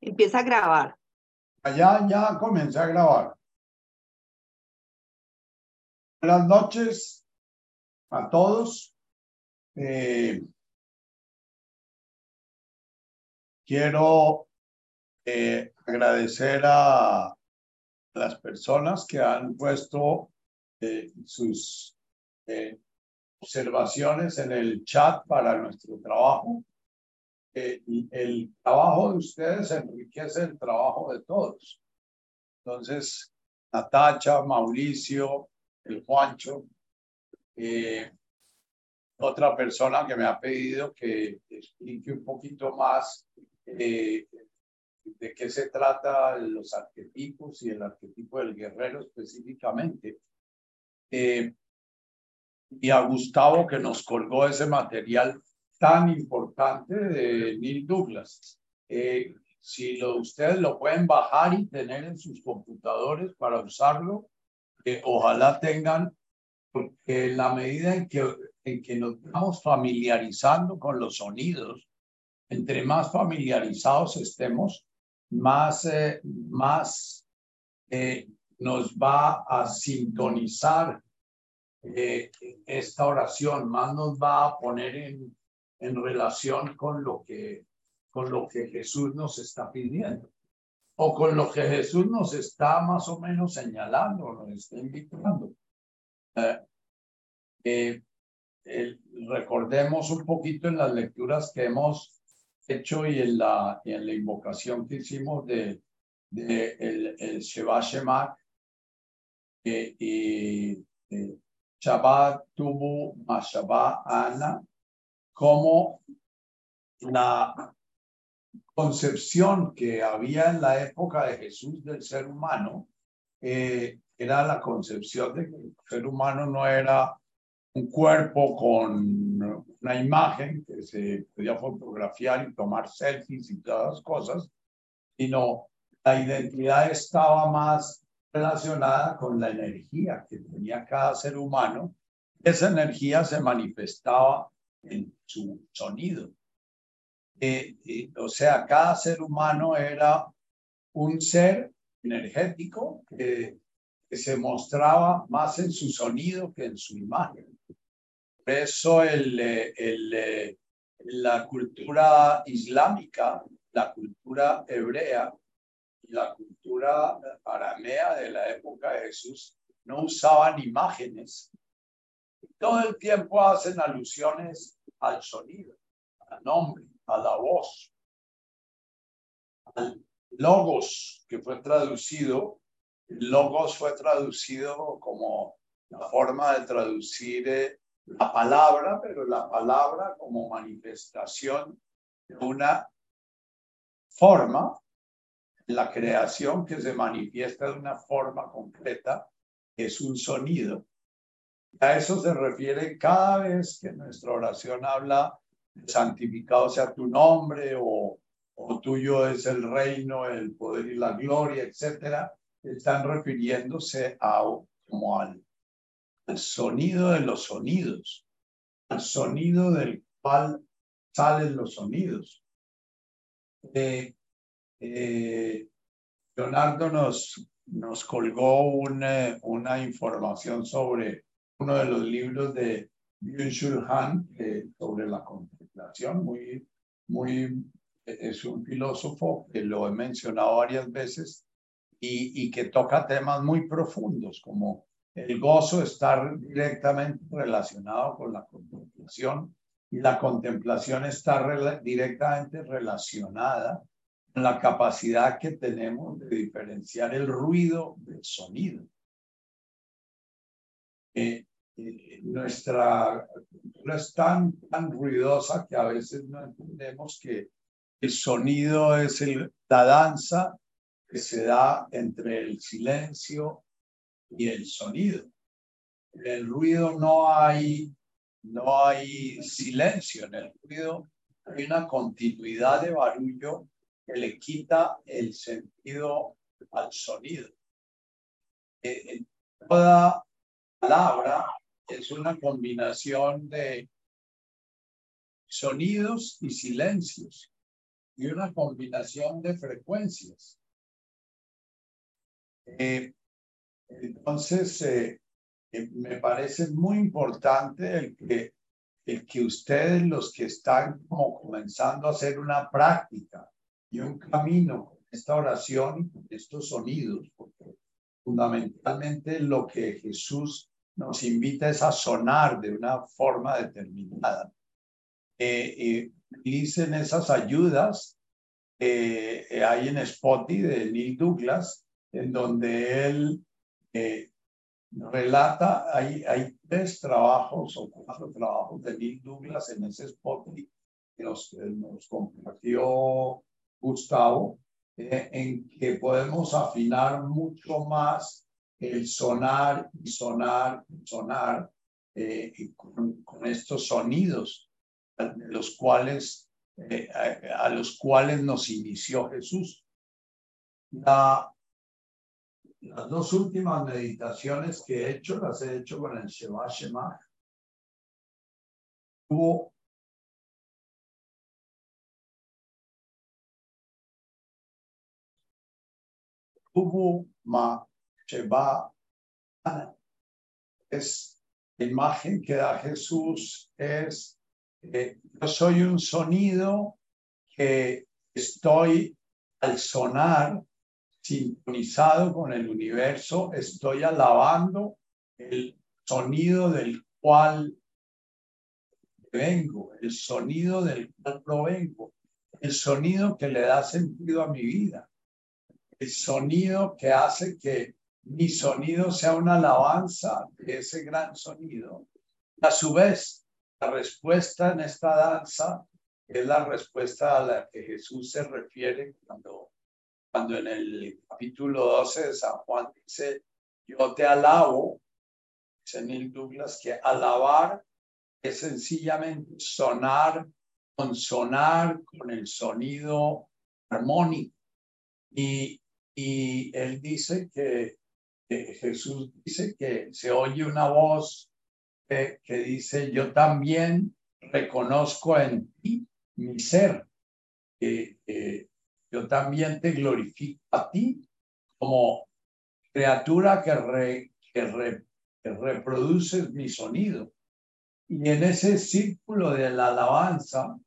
Empieza a grabar. Allá ya comencé a grabar. Buenas noches a todos. Eh, quiero eh, agradecer a las personas que han puesto eh, sus observaciones en el chat para nuestro trabajo el trabajo de ustedes enriquece el trabajo de todos. Entonces, Natacha, Mauricio, el Juancho, eh, otra persona que me ha pedido que explique un poquito más eh, de qué se trata los arquetipos y el arquetipo del guerrero específicamente. Eh, y a Gustavo que nos colgó ese material tan importante de Neil Douglas. Eh, si lo, ustedes lo pueden bajar y tener en sus computadores para usarlo, eh, ojalá tengan, porque en la medida en que, en que nos vamos familiarizando con los sonidos, entre más familiarizados estemos, más, eh, más nos va a sintonizar esta oración, más nos va a poner en, en relación con lo que, con lo que Jesús nos está pidiendo o con lo que Jesús nos está más o menos señalando, nos está invitando. Eh, eh, recordemos un poquito en las lecturas que hemos hecho y en la, en la invocación que hicimos de, de el, el Sheba Shemak eh, y Shabbat Tubu Mashaba Ana como la concepción que había en la época de Jesús del ser humano eh, era la concepción de que el ser humano no era un cuerpo con una imagen que se podía fotografiar y tomar selfies y todas las cosas, sino la identidad estaba más relacionada con la energía que tenía cada ser humano. Esa energía se manifestaba en su sonido. Eh, eh, o sea, cada ser humano era un ser energético que, se mostraba más en su sonido que en su imagen. Por eso el, eh, el, la cultura islámica, la cultura hebrea y la cultura aramea de la época de Jesús no usaban imágenes, todo el tiempo hacen alusiones al sonido, al nombre, a la voz, al logos que fue traducido. logos fue traducido como la forma de traducir eh, la palabra, pero la palabra como manifestación de una forma, la creación que se manifiesta de una forma concreta, es un sonido. A eso se refiere cada vez que nuestra oración habla, santificado sea tu nombre o, o tuyo es el reino, el poder y la gloria, etcétera. Están refiriéndose a, como al, sonido de los sonidos, al sonido del cual salen los sonidos. Eh, eh, Leonardo nos, nos colgó una, una información sobre uno de los libros de Byung-Chul Han eh, sobre la contemplación, muy, muy, es un filósofo que lo he mencionado varias veces y, y que toca temas muy profundos como el gozo estar directamente relacionado con la contemplación y la contemplación está directamente relacionada con la capacidad que tenemos de diferenciar el ruido del sonido. Eh, nuestra cultura es tan, tan ruidosa que a veces no entendemos que el sonido es el, la danza que se da entre el silencio y el sonido. En el ruido no hay, no hay silencio, en el ruido hay una continuidad de barullo que le quita el sentido al sonido. Eh, en toda palabra es una combinación de sonidos y silencios. y una combinación de frecuencias. Eh, entonces, eh, eh, me parece muy importante el que, el que ustedes, los que están comenzando a hacer una práctica y un camino con esta oración, con estos sonidos, porque fundamentalmente lo que Jesús nos invita es a sonar de una forma determinada. Eh, dicen esas ayudas eh, hay en Spotify de Neil Douglas, en donde él eh, relata, hay, hay tres trabajos o cuatro trabajos de Neil Douglas en ese Spotify que nos, nos compartió Gustavo, eh, en que podemos afinar mucho más el sonar y sonar y sonar eh, con, con, estos sonidos los cuales, eh, a, los cuales nos inició Jesús. La, las dos últimas meditaciones que he hecho las he hecho con el Shema Shema. Hubo Ma Sheba es la imagen que da Jesús, es eh, yo soy un sonido que estoy al sonar sintonizado con el universo, estoy alabando el sonido del cual vengo, el sonido del cual provengo, el sonido que le da sentido a mi vida el sonido que hace que mi sonido sea una alabanza de ese gran sonido. A su vez, la respuesta en esta danza es la respuesta a la que Jesús se refiere cuando, cuando en el capítulo 12 de San Juan dice, yo te alabo, dice Neil Douglas, que alabar es sencillamente sonar, con sonar con el sonido armónico. Y y él dice que, Jesús dice que se oye una voz que, dice, yo también reconozco en ti mi ser, yo también te glorifico a ti como criatura que, que, que reproduces mi sonido. Y en ese círculo de la alabanza,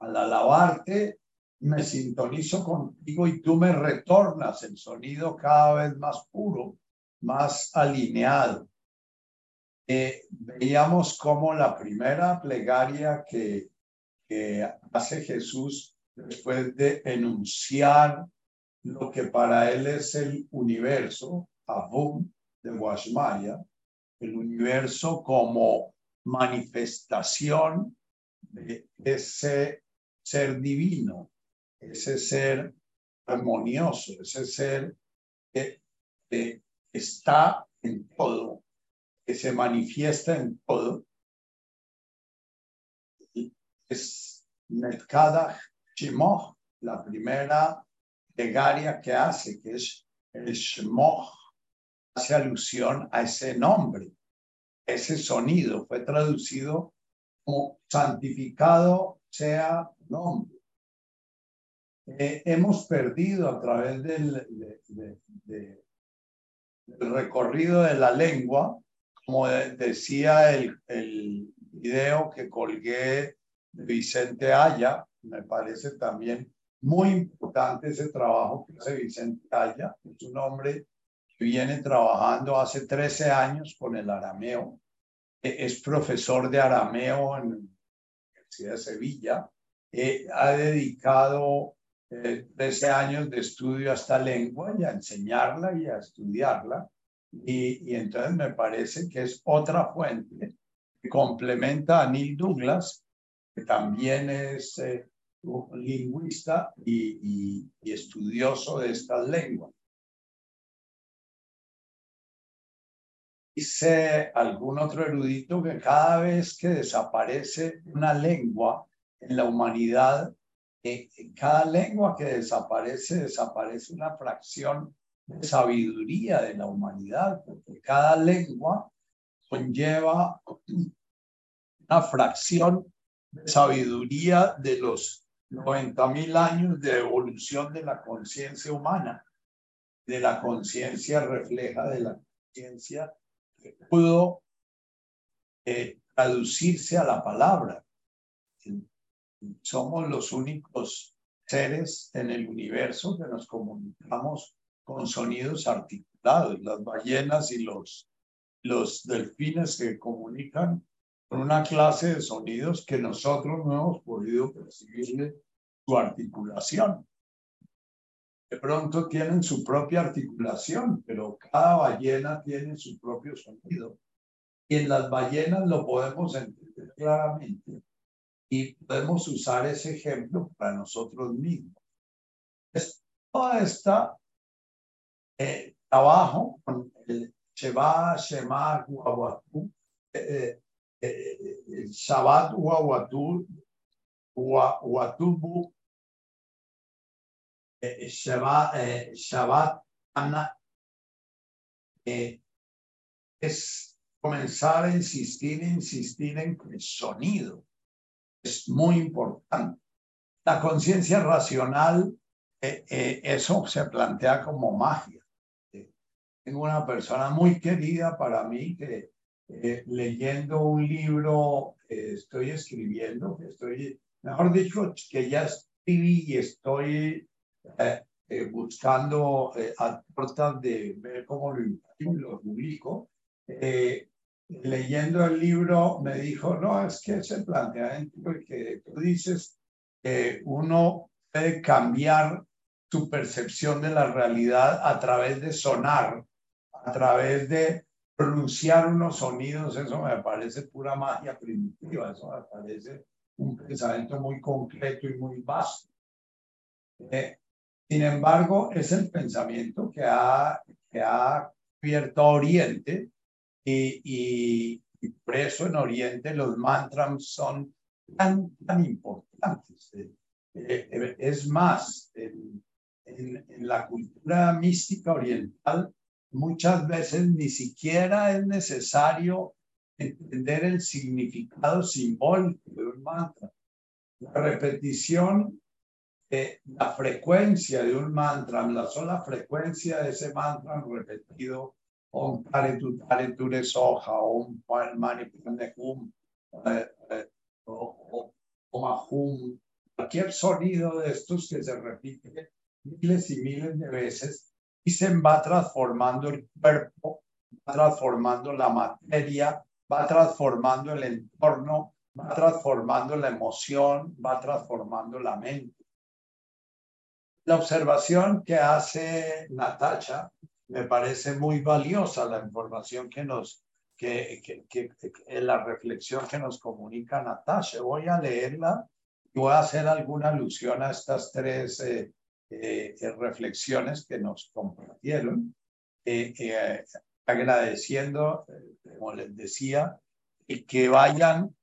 al alabarte, me sintonizo contigo y tú me retornas el sonido cada vez más puro, más alineado. Eh, veíamos como la primera plegaria que, hace Jesús después de enunciar lo que para él es el universo, Avum de Guashmaya, el universo como manifestación de ese ser divino ese ser armonioso, ese ser que, está en todo, que se manifiesta en todo. Es Netkada Shimoch, la primera plegaria que hace, que es el Shimoch, hace alusión a ese nombre, ese sonido, fue traducido como santificado sea nombre. Eh, hemos perdido a través del, recorrido de la lengua, como decía el, el video que colgué de Vicente Aya, me parece también muy importante ese trabajo que hace Vicente Aya, es un hombre que viene trabajando hace 13 años con el arameo, e, es profesor de arameo en la Universidad de Sevilla, eh, ha dedicado 13 años de estudio a esta lengua y a enseñarla y a estudiarla. Y, y entonces me parece que es otra fuente que complementa a Neil Douglas, que también es eh, lingüista y, y, estudioso de estas lenguas. Dice algún otro erudito que cada vez que desaparece una lengua en la humanidad, en cada lengua que desaparece, desaparece una fracción de sabiduría de la humanidad, porque cada lengua conlleva una fracción de sabiduría de los 90 mil años de evolución de la conciencia humana, de la conciencia refleja de la conciencia que pudo eh, traducirse a la palabra. Somos los únicos seres en el universo que nos comunicamos con sonidos articulados. Las ballenas y los, los delfines se comunican con una clase de sonidos que nosotros no hemos podido percibirle su articulación. De pronto tienen su propia articulación, pero cada ballena tiene su propio sonido. Y en las ballenas lo podemos entender claramente y podemos usar ese ejemplo para nosotros mismos. Es toda esta eh, trabajo con el Sheba, Shema, Guaguatú, eh, eh, el Shabbat, Guaguatú, Guatubu, Shabbat, Shabbat, Ana, es comenzar a insistir, insistir en el sonido. Es muy importante. La conciencia racional, eh, eh, eso se plantea como magia. Tengo una persona muy querida para mí que eh, leyendo un libro estoy escribiendo, que estoy, mejor dicho, que ya escribí y estoy buscando a puertas de ver cómo lo, lo publico. Eh, leyendo el libro me dijo, no, es que ese planteamiento que tú dices que uno puede cambiar su percepción de la realidad a través de sonar, a través de pronunciar unos sonidos, eso me parece pura magia primitiva, eso me parece un pensamiento muy concreto y muy vasto. Eh, sin embargo, es el pensamiento que ha, que ha abierto Oriente y, por eso en Oriente los mantras son tan, tan importantes. Eh, eh, es más, en, la cultura mística oriental muchas veces ni siquiera es necesario entender el significado simbólico de un mantra. La repetición, la frecuencia de un mantra, la sola frecuencia de ese mantra repetido om tare tu tare tu de soja, om mani de hum, eh, eh, o hum, cualquier sonido de estos que se repite miles y miles de veces y se va transformando el cuerpo, va transformando la materia, va transformando el entorno, va transformando la emoción, va transformando la mente. La observación que hace Natacha me parece muy valiosa la información que nos, que, que, que, la reflexión que nos comunica Natasha. Voy a leerla y voy a hacer alguna alusión a estas tres eh, eh, reflexiones que nos compartieron, eh, agradeciendo, como les decía, que vayan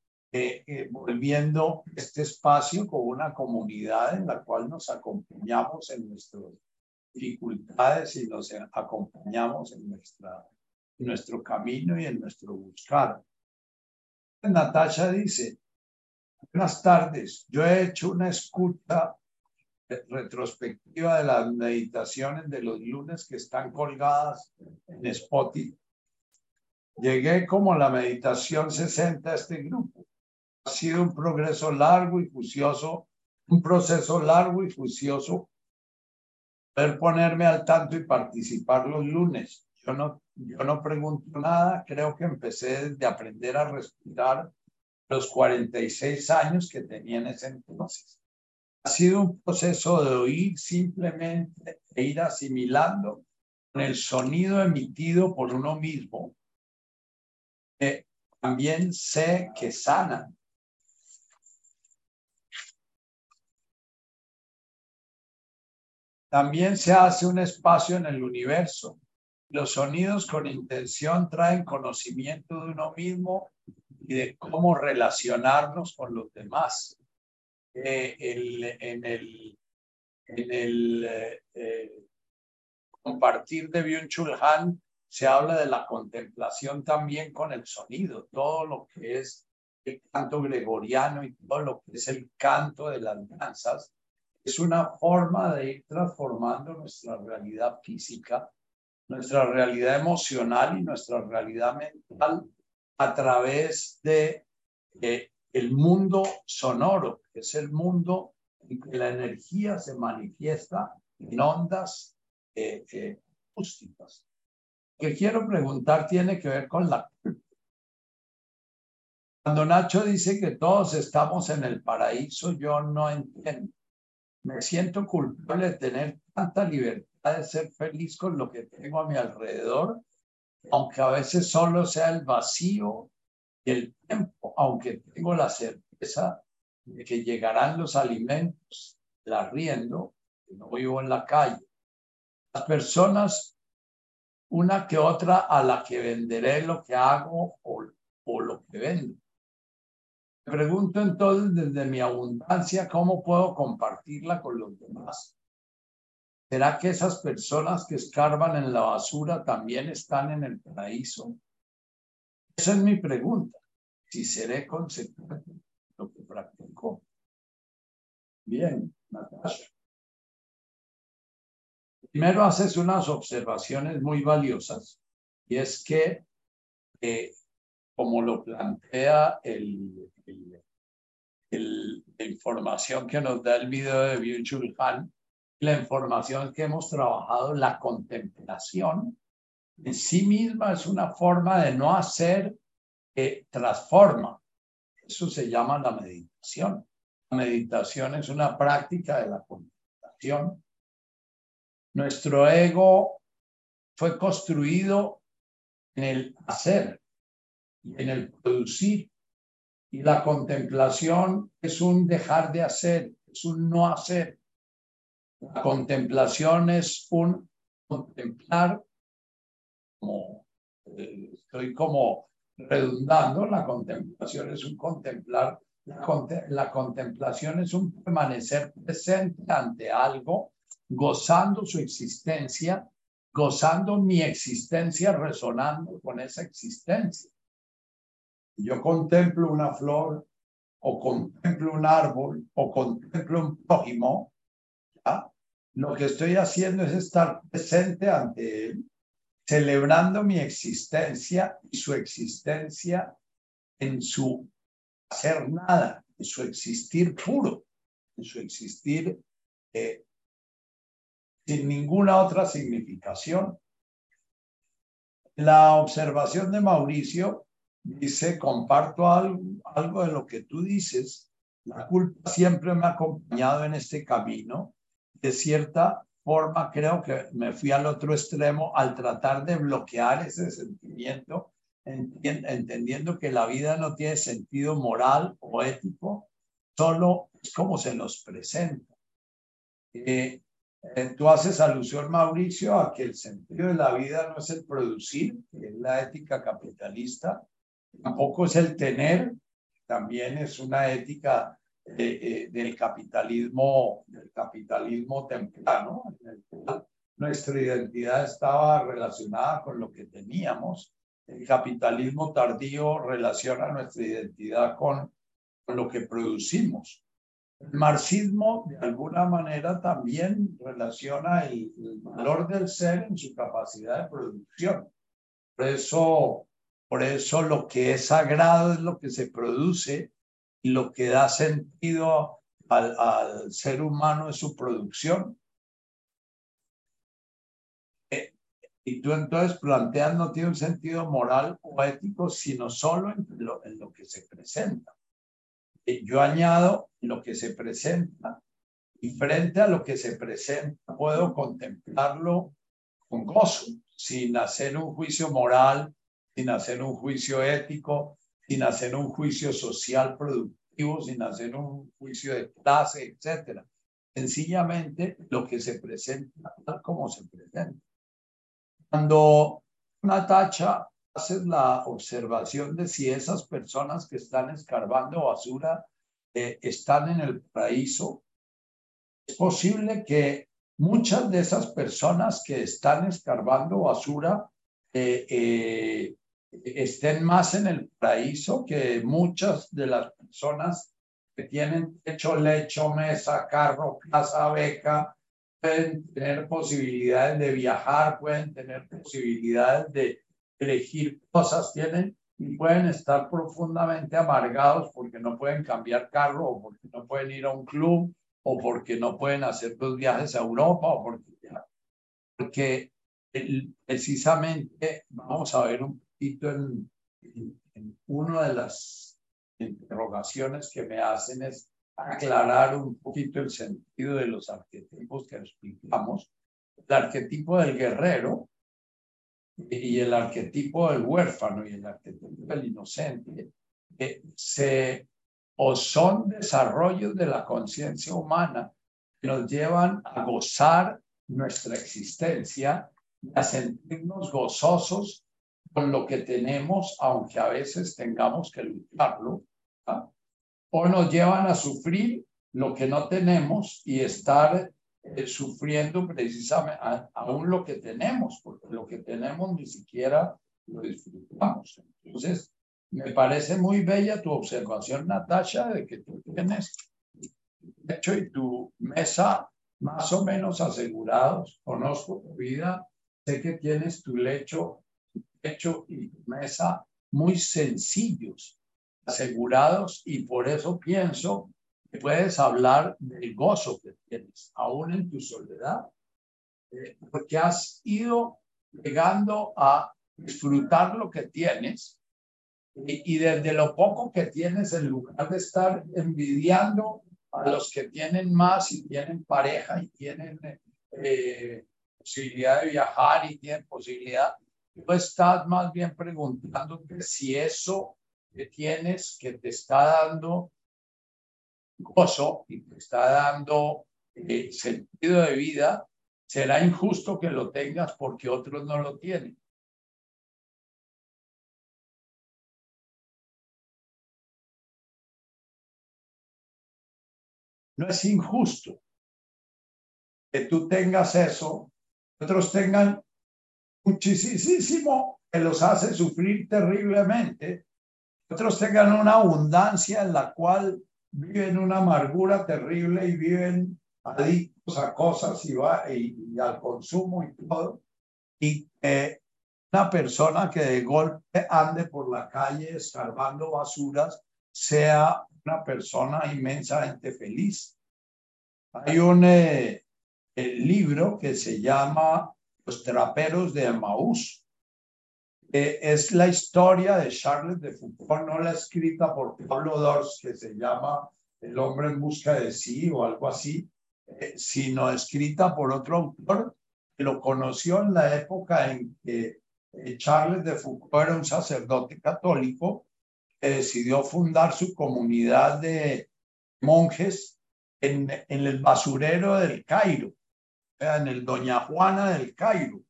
volviendo este espacio con una comunidad en la cual nos acompañamos en nuestros dificultades y nos acompañamos en, nuestra, nuestro camino y en nuestro buscar. Natasha dice, buenas tardes, yo he hecho una escucha retrospectiva de las meditaciones de los lunes que están colgadas en Spotify. Llegué como la meditación 60 a este grupo. Ha sido un progreso largo y juicioso, un proceso largo y juicioso poder ponerme al tanto y participar los lunes. Yo no, yo no pregunto nada, creo que empecé desde aprender a respirar los 46 años que tenía en ese entonces. Ha sido un proceso de oír simplemente e ir asimilando con el sonido emitido por uno mismo. que también sé que sanan También se hace un espacio en el universo. Los sonidos con intención traen conocimiento de uno mismo y de cómo relacionarnos con los demás. Eh, en el, en el eh, eh, compartir de Byung-Chul Han se habla de la contemplación también con el sonido, todo lo que es el canto gregoriano y todo lo que es el canto de las danzas, es una forma de ir transformando nuestra realidad física, nuestra realidad emocional y nuestra realidad mental a través de el mundo sonoro, que es el mundo en que la energía se manifiesta en ondas eh, eh, acústicas. Lo que quiero preguntar tiene que ver con la culpa. Cuando Nacho dice que todos estamos en el paraíso, yo no entiendo. Me siento culpable de tener tanta libertad de ser feliz con lo que tengo a mi alrededor, aunque a veces solo sea el vacío y el tiempo, aunque tengo la certeza de que llegarán los alimentos, la riendo, que no vivo en la calle. Las personas, una que otra, a la que venderé lo que hago o, o lo que vendo. Pregunto entonces desde mi abundancia, ¿cómo puedo compartirla con los demás? ¿Será que esas personas que escarban en la basura también están en el paraíso? Esa es mi pregunta. Si seré consecuente lo que practicó. Bien, Natasha. Primero haces unas observaciones muy valiosas y es que, eh, como lo plantea el, la información que nos da el video de Byung-Chul Han, la información que hemos trabajado, la contemplación en sí misma es una forma de no hacer que transforma. Eso se llama la meditación. La meditación es una práctica de la contemplación. Nuestro ego fue construido en el hacer y en el producir. Y la contemplación es un dejar de hacer, es un no hacer. La contemplación es un contemplar, como eh, estoy como redundando, la contemplación es un contemplar, la, contemplación es un permanecer presente ante algo, gozando su existencia, gozando mi existencia, resonando con esa existencia. Yo contemplo una flor o contemplo un árbol o contemplo un prójimo, lo que estoy haciendo es estar presente ante él celebrando mi existencia y su existencia en su hacer nada, en su existir puro, en su existir eh, sin ninguna otra significación. La observación de Mauricio dice, comparto algo, algo de lo que tú dices, la culpa siempre me ha acompañado en este camino, de cierta forma creo que me fui al otro extremo al tratar de bloquear ese sentimiento, entendiendo que la vida no tiene sentido moral o ético, solo es como se nos presenta. Eh, eh, tú haces alusión, Mauricio, a que el sentido de la vida no es el producir, que es la ética capitalista, tampoco es el tener, también es una ética eh, del capitalismo, del capitalismo temprano, nuestra identidad estaba relacionada con lo que teníamos. El capitalismo tardío relaciona nuestra identidad con, con lo que producimos. El marxismo, de alguna manera, también relaciona el, el, valor del ser en su capacidad de producción. Por eso, por eso lo que es sagrado es lo que se produce lo que da sentido al, ser humano es su producción. Eh, y tú entonces planteas no tiene un sentido moral o ético, sino solo en lo, en lo que se presenta. Eh, yo añado lo que se presenta y frente a lo que se presenta puedo contemplarlo con gozo, sin hacer un juicio moral, sin hacer un juicio ético, sin hacer un juicio social productivo, sin hacer un juicio de clase, etcétera. Sencillamente lo que se presenta tal como se presenta. Cuando una tacha hace la observación de si esas personas que están escarbando basura eh, están en el paraíso, es posible que muchas de esas personas que están escarbando basura eh, eh, estén más en el paraíso que muchas de las personas que tienen techo, lecho, mesa, carro, casa, beca, pueden tener posibilidades de viajar, pueden tener posibilidades de elegir cosas, tienen y pueden estar profundamente amargados porque no pueden cambiar carro o porque no pueden ir a un club o porque no pueden hacer dos viajes a Europa o porque, porque precisamente vamos a ver un poquito en, en, una de las interrogaciones que me hacen es aclarar un poquito el sentido de los arquetipos que explicamos. El arquetipo del guerrero y el arquetipo del huérfano y el arquetipo del inocente que se o son desarrollos de la conciencia humana que nos llevan a gozar nuestra existencia y a sentirnos gozosos con lo que tenemos, aunque a veces tengamos que lucharlo, o nos llevan a sufrir lo que no tenemos y estar eh, sufriendo precisamente aún lo que tenemos, porque lo que tenemos ni siquiera lo disfrutamos. Entonces, me parece muy bella tu observación, Natasha, de que tú tienes hecho y tu mesa más o menos asegurados. Conozco tu vida, sé que tienes tu lecho, hecho y mesa muy sencillos, asegurados, y por eso pienso puedes hablar del gozo que tienes, aún en tu soledad, eh, porque has ido llegando a disfrutar lo que tienes y, desde lo poco que tienes, en lugar de estar envidiando a los que tienen más y tienen pareja y tienen eh, posibilidad de viajar y tienen posibilidad, tú estás más bien preguntándote si eso que tienes, que te está dando gozo y te está dando eh, sentido de vida, será injusto que lo tengas porque otros no lo tienen. No es injusto que tú tengas eso, otros tengan muchísimo que los hace sufrir terriblemente, otros tengan una abundancia en la cual viven una amargura terrible y viven adictos a cosas y, va, y, al consumo y todo. Y una persona que de golpe ande por la calle escarbando basuras sea una persona inmensamente feliz. Hay un eh, libro que se llama Los traperos de Maús eh, es la historia de Charles de Foucault, no la escrita por Pablo Dors, que se llama El hombre en busca de sí o algo así, eh, sino escrita por otro autor que lo conoció en la época en que eh, Charles de Foucault era un sacerdote católico que decidió fundar su comunidad de monjes en, en el basurero del Cairo, en el Doña Juana del Cairo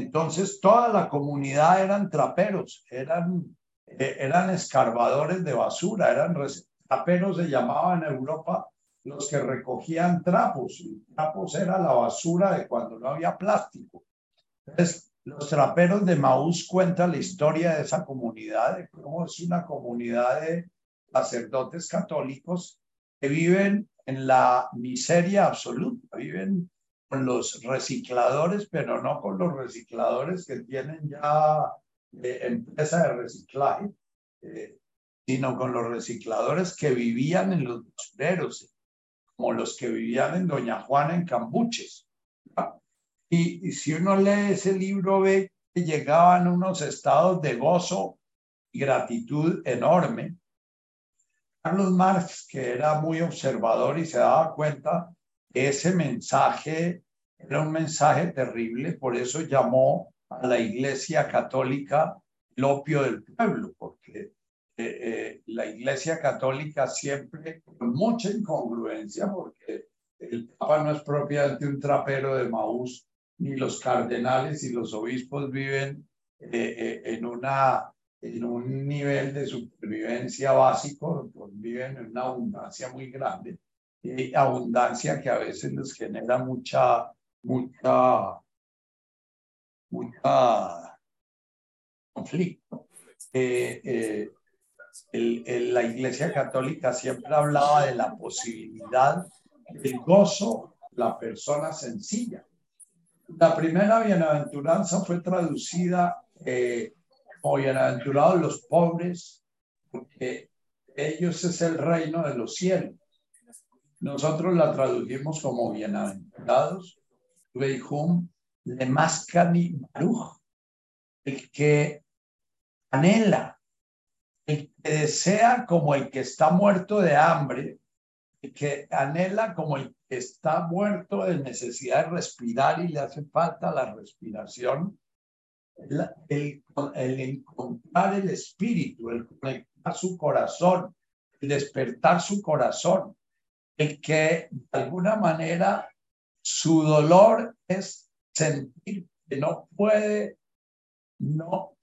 entonces toda la comunidad eran traperos, eran, eh, eran escarbadores de basura, eran traperos se llamaban en Europa los que recogían trapos. Y trapos era la basura de cuando no había plástico. Entonces, los traperos de Maús cuentan la historia de esa comunidad, de es una comunidad de sacerdotes católicos que viven en la miseria absoluta, viven con los recicladores, pero no con los recicladores que tienen ya eh, empresa de reciclaje, eh, sino con los recicladores que vivían en los basureros, como los que vivían en Doña Juana en Cambuches. Y, y, si uno lee ese libro, ve que llegaban unos estados de gozo y gratitud enorme. Carlos Marx, que era muy observador y se daba cuenta ese mensaje era un mensaje terrible, por eso llamó a la Iglesia Católica el opio del pueblo, porque eh, eh, la Iglesia Católica siempre, con mucha incongruencia, porque el Papa no es propiamente un trapero de Maús, ni los cardenales y los obispos viven eh, en, una, en un nivel de supervivencia básico, viven en una abundancia muy grande y abundancia que a veces les genera mucha, mucha, mucha conflicto. Eh, la Iglesia Católica siempre hablaba de la posibilidad del gozo, la persona sencilla. La primera bienaventuranza fue traducida eh, como bienaventurados los pobres, porque ellos es el reino de los cielos. Nosotros la tradujimos como bienaventurados, Veihum, Lemaskani Baruch, el que anhela, el que desea como el que está muerto de hambre, el que anhela como el que está muerto de necesidad de respirar y le hace falta la respiración, el, el encontrar el espíritu, el conectar su corazón, el despertar su corazón, el que de alguna manera su dolor es sentir que no puede, no,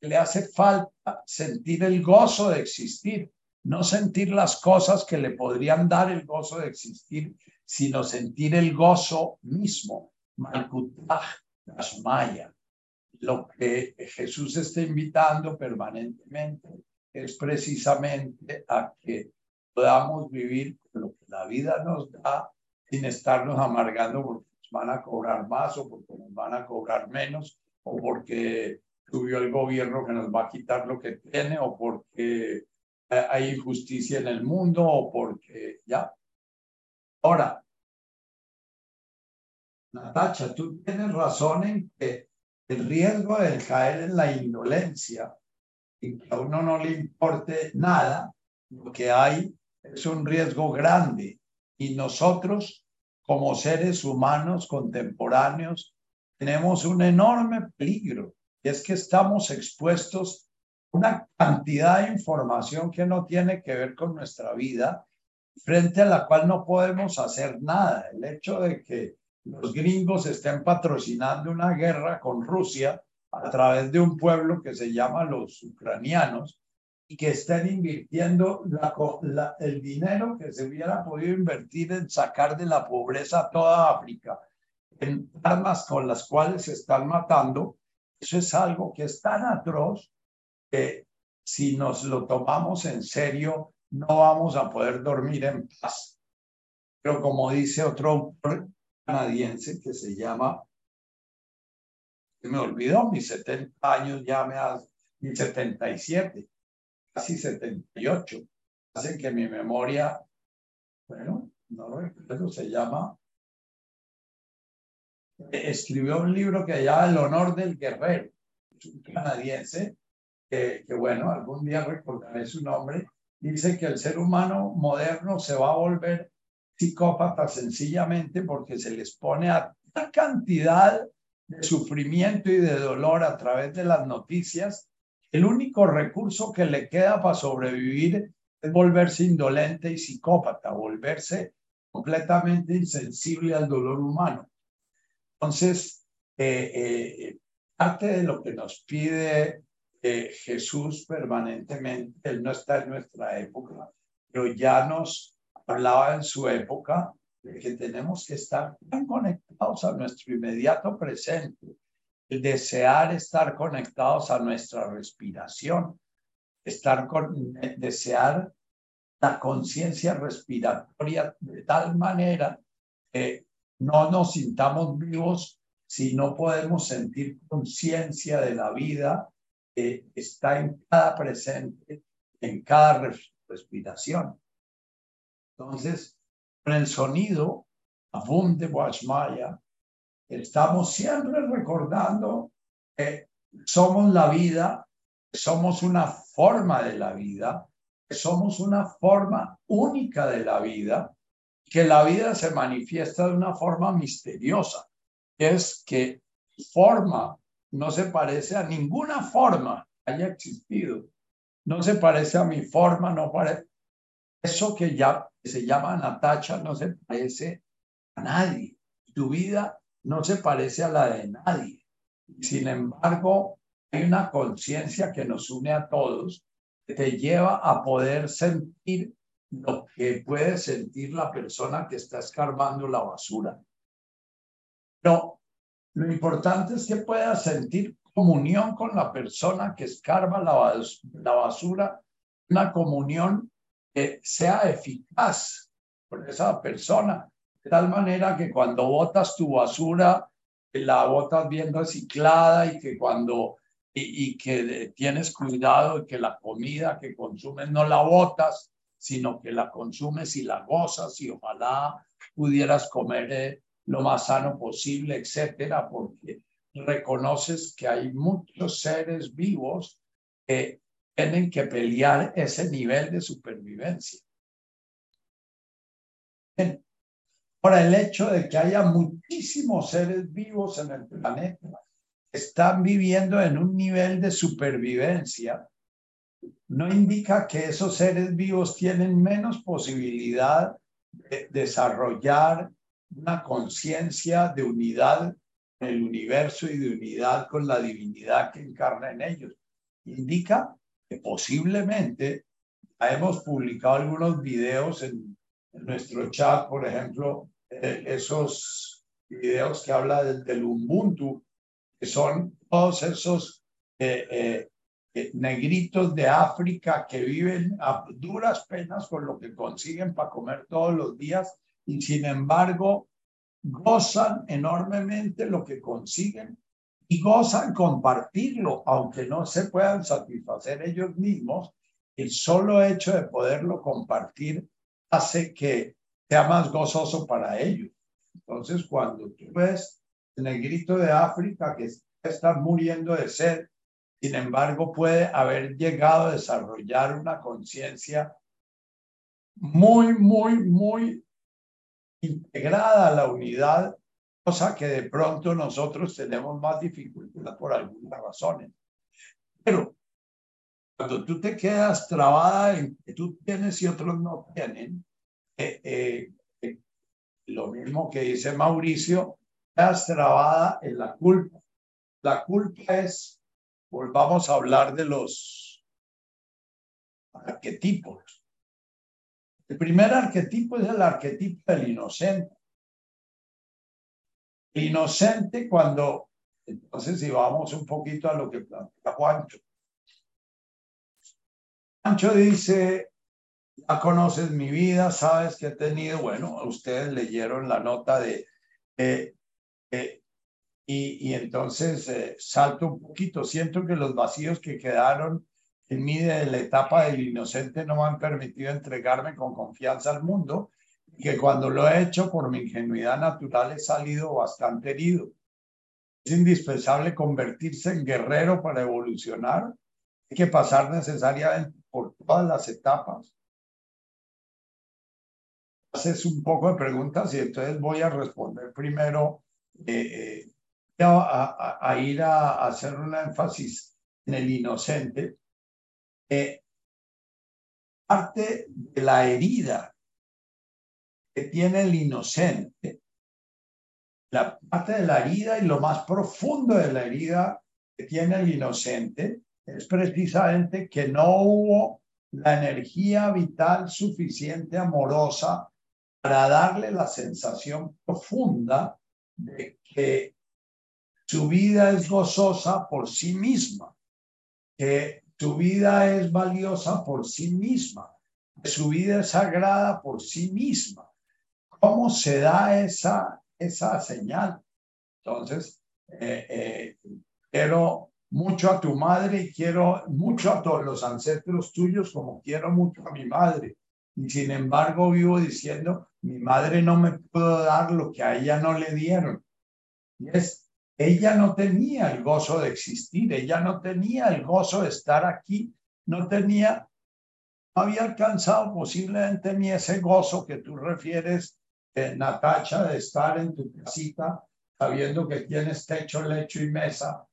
le hace falta sentir el gozo de existir, no sentir las cosas que le podrían dar el gozo de existir, sino sentir el gozo mismo, Malkutaj Maya. Lo que Jesús está invitando permanentemente es precisamente a que podamos vivir lo que la vida nos da sin estarnos amargando porque nos van a cobrar más o porque nos van a cobrar menos o porque subió el gobierno que nos va a quitar lo que tiene o porque hay injusticia en el mundo o porque ya. Ahora, Natacha, tú tienes razón en que el riesgo de caer en la indolencia y que a uno no le importe nada, lo que hay es un riesgo grande y nosotros como seres humanos contemporáneos tenemos un enorme peligro y es que estamos expuestos a una cantidad de información que no tiene que ver con nuestra vida, frente a la cual no podemos hacer nada. El hecho de que los gringos estén patrocinando una guerra con Rusia a través de un pueblo que se llama los ucranianos y que estén invirtiendo el dinero que se hubiera podido invertir en sacar de la pobreza a toda África en armas con las cuales se están matando, eso es algo que es tan atroz que si nos lo tomamos en serio, no vamos a poder dormir en paz. Pero como dice otro autor canadiense que se llama, me olvidó, mis 70 años ya me hace, mis 77, casi 78, hacen que mi memoria, bueno, no lo recuerdo, se llama escribió un libro que se llama El honor del guerrero. Es un canadiense que, que, bueno, algún día recordaré su nombre. Dice que el ser humano moderno se va a volver psicópata sencillamente porque se les pone a tal cantidad de sufrimiento y de dolor a través de las noticias. El único recurso que le queda para sobrevivir es volverse indolente y psicópata, volverse completamente insensible al dolor humano. Entonces, eh, eh, parte de lo que nos pide eh, Jesús permanentemente, Él no está en nuestra época, pero ya nos hablaba en su época de que tenemos que estar tan conectados a nuestro inmediato presente, desear estar conectados a nuestra respiración, estar con, desear la conciencia respiratoria de tal manera que no nos sintamos vivos si no podemos sentir conciencia de la vida que está en cada presente, en cada respiración. Entonces, con el sonido, Abum de estamos siempre recordando que somos la vida, somos una forma de la vida, somos una forma única de la vida que la vida se manifiesta de una forma misteriosa, es que forma no se parece a ninguna forma haya existido, no se parece a mi forma, no parece. Eso que ya se llama Natacha no se parece a nadie. Tu vida no se parece a la de nadie. Sin embargo, hay una conciencia que nos une a todos, que te lleva a poder sentir lo que puede sentir la persona que está escarbando la basura. Pero lo importante es que pueda sentir comunión con la persona que escarba la, la basura, una comunión que sea eficaz con esa persona, de tal manera que cuando botas tu basura, la botas bien reciclada y que cuando y, que tienes cuidado de que la comida que consumes no la botas, sino que la consumes y la gozas y ojalá pudieras comer eh, lo más sano posible, etcétera, porque reconoces que hay muchos seres vivos que tienen que pelear ese nivel de supervivencia. Por el hecho de que haya muchísimos seres vivos en el planeta están viviendo en un nivel de supervivencia, no indica que esos seres vivos tienen menos posibilidad de desarrollar una conciencia de unidad en el universo y de unidad con la divinidad que encarna en ellos. Indica que posiblemente hemos publicado algunos videos en, nuestro chat, por ejemplo, esos videos que habla del, Ubuntu, que son todos esos eh, eh, eh, negritos de África que viven a duras penas con lo que consiguen para comer todos los días y sin embargo gozan enormemente lo que consiguen y gozan compartirlo, aunque no se puedan satisfacer ellos mismos, el solo hecho de poderlo compartir hace que sea más gozoso para ellos. Entonces, cuando tú ves el negrito de África que está muriendo de sed sin embargo, puede haber llegado a desarrollar una conciencia muy, muy, muy integrada a la unidad, cosa que de pronto nosotros tenemos más dificultad por algunas razones. Pero cuando tú te quedas trabada en que tú tienes y otros no tienen, eh, eh, lo mismo que dice Mauricio, quedas trabada en la culpa. La culpa es volvamos a hablar de los arquetipos. El primer arquetipo es el arquetipo del inocente. Inocente cuando, entonces si vamos un poquito a lo que plantea Juancho. Juancho dice, ya conoces mi vida, sabes que he tenido, bueno, ustedes leyeron la nota de eh, y, entonces eh, salto un poquito. Siento que los vacíos que quedaron en mí de la etapa del inocente no me han permitido entregarme con confianza al mundo y que cuando lo he hecho por mi ingenuidad natural he salido bastante herido. Es indispensable convertirse en guerrero para evolucionar. Hay que pasar necesariamente por todas las etapas. Haces un poco de preguntas y entonces voy a responder primero eh, eh a, ir a, hacer un énfasis en el inocente, eh, parte de la herida que tiene el inocente, la parte de la herida y lo más profundo de la herida que tiene el inocente es precisamente que no hubo la energía vital suficiente amorosa para darle la sensación profunda de que su vida es gozosa por sí misma, que su vida es valiosa por sí misma, que su vida es sagrada por sí misma. ¿Cómo se da esa, esa señal? Entonces, eh, eh, quiero mucho a tu madre y quiero mucho a todos los ancestros tuyos como quiero mucho a mi madre. Y sin embargo vivo diciendo, mi madre no me pudo dar lo que a ella no le dieron. Y es ella no tenía el gozo de existir, ella no tenía el gozo de estar aquí, no tenía, no había alcanzado posiblemente ni ese gozo que tú refieres, eh, Natacha, de estar en tu casita sabiendo que tienes techo, lecho y mesa,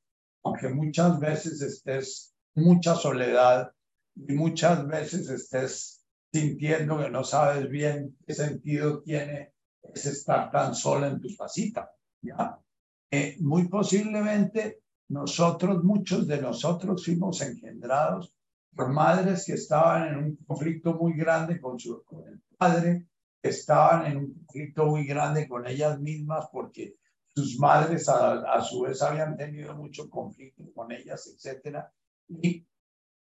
aunque muchas veces estés mucha soledad y muchas veces estés sintiendo que no sabes bien qué sentido tiene ese estar tan sola en tu casita, ¿ya? muy posiblemente nosotros, muchos de nosotros fuimos engendrados por madres que estaban en un conflicto muy grande con, su, el padre, estaban en un conflicto muy grande con ellas mismas porque sus madres a, su vez habían tenido mucho conflicto con ellas, etcétera.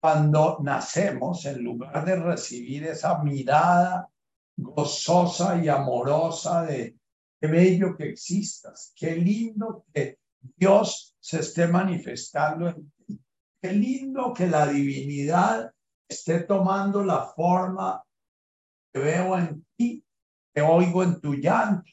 Cuando nacemos, en lugar de recibir esa mirada gozosa y amorosa de qué bello que existas, qué lindo que Dios se esté manifestando en ti, qué lindo que la divinidad esté tomando la forma que veo en ti, que oigo en tu llanto,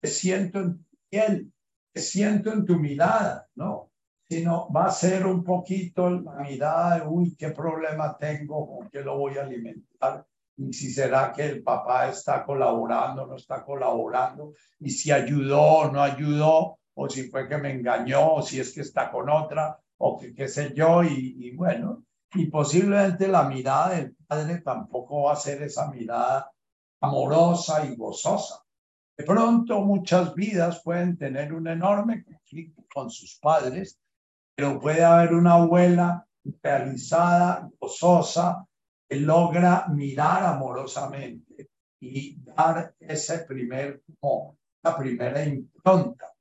que siento en tu piel, que siento en tu mirada, ¿no? Sino va a ser un poquito la mirada de, uy, qué problema tengo, con qué lo voy a alimentar, y si será que el papá está colaborando, no está colaborando, y si ayudó o no ayudó, o si fue que me engañó, o si es que está con otra, o que qué sé yo, y, y bueno, y posiblemente la mirada del padre tampoco va a ser esa mirada amorosa y gozosa. De pronto muchas vidas pueden tener un enorme conflicto con sus padres, pero puede haber una abuela realizada, gozosa, que logra mirar amorosamente y dar ese primer, como la primera impronta.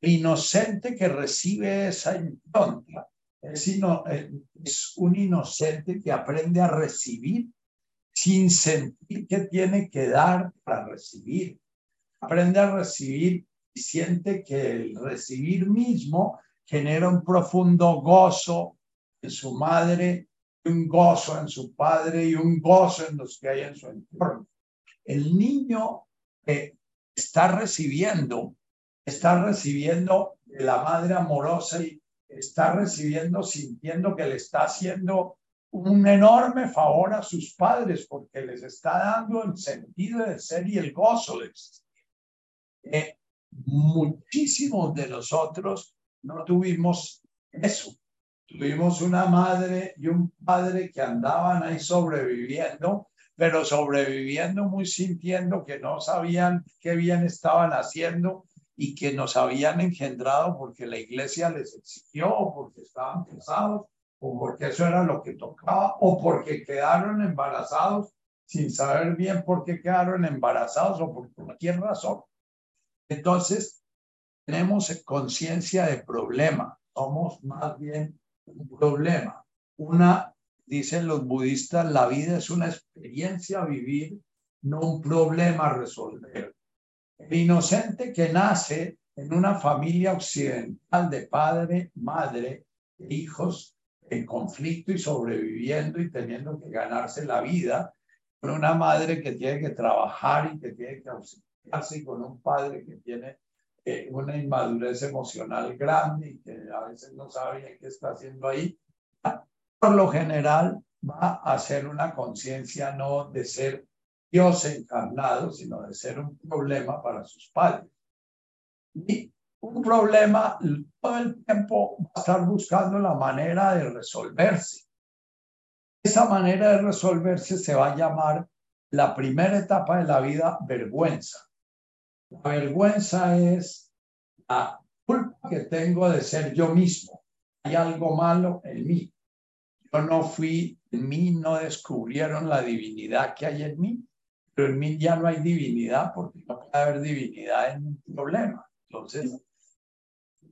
El inocente que recibe esa impronta es, eh, es un inocente que aprende a recibir sin sentir que tiene que dar para recibir. Aprende a recibir y siente que el recibir mismo genera un profundo gozo en su madre, un gozo en su padre y un gozo en los que hay en su entorno. El niño que está recibiendo, está recibiendo de la madre amorosa y está recibiendo sintiendo que le está haciendo un enorme favor a sus padres porque les está dando el sentido de ser y el gozo de existir. Eh, muchísimos de nosotros no tuvimos eso. Tuvimos una madre y un padre que andaban ahí sobreviviendo, pero sobreviviendo muy sintiendo que no sabían qué bien estaban haciendo y que nos habían engendrado porque la iglesia les exigió, o porque estaban casados, o porque eso era lo que tocaba, o porque quedaron embarazados sin saber bien por qué quedaron embarazados o por cualquier razón. Entonces, tenemos conciencia de problema, somos más bien un problema. Una, dicen los budistas, la vida es una experiencia a vivir, no un problema a resolver. El inocente que nace en una familia occidental de padre, madre e hijos en conflicto y sobreviviendo y teniendo que ganarse la vida, con una madre que tiene que trabajar y que tiene que ausentarse y con un padre que tiene una inmadurez emocional grande y que a veces no sabe qué está haciendo ahí, por lo general va a ser una conciencia no de ser Dios encarnado, sino de ser un problema para sus padres. Y un problema todo el tiempo va a estar buscando la manera de resolverse. Esa manera de resolverse se va a llamar la primera etapa de la vida vergüenza. La vergüenza es la culpa que tengo de ser yo mismo. Hay algo malo en mí. Yo no fui en mí, no descubrieron la divinidad que hay en mí pero en mí ya no hay divinidad porque no puede haber divinidad en un problema. Entonces,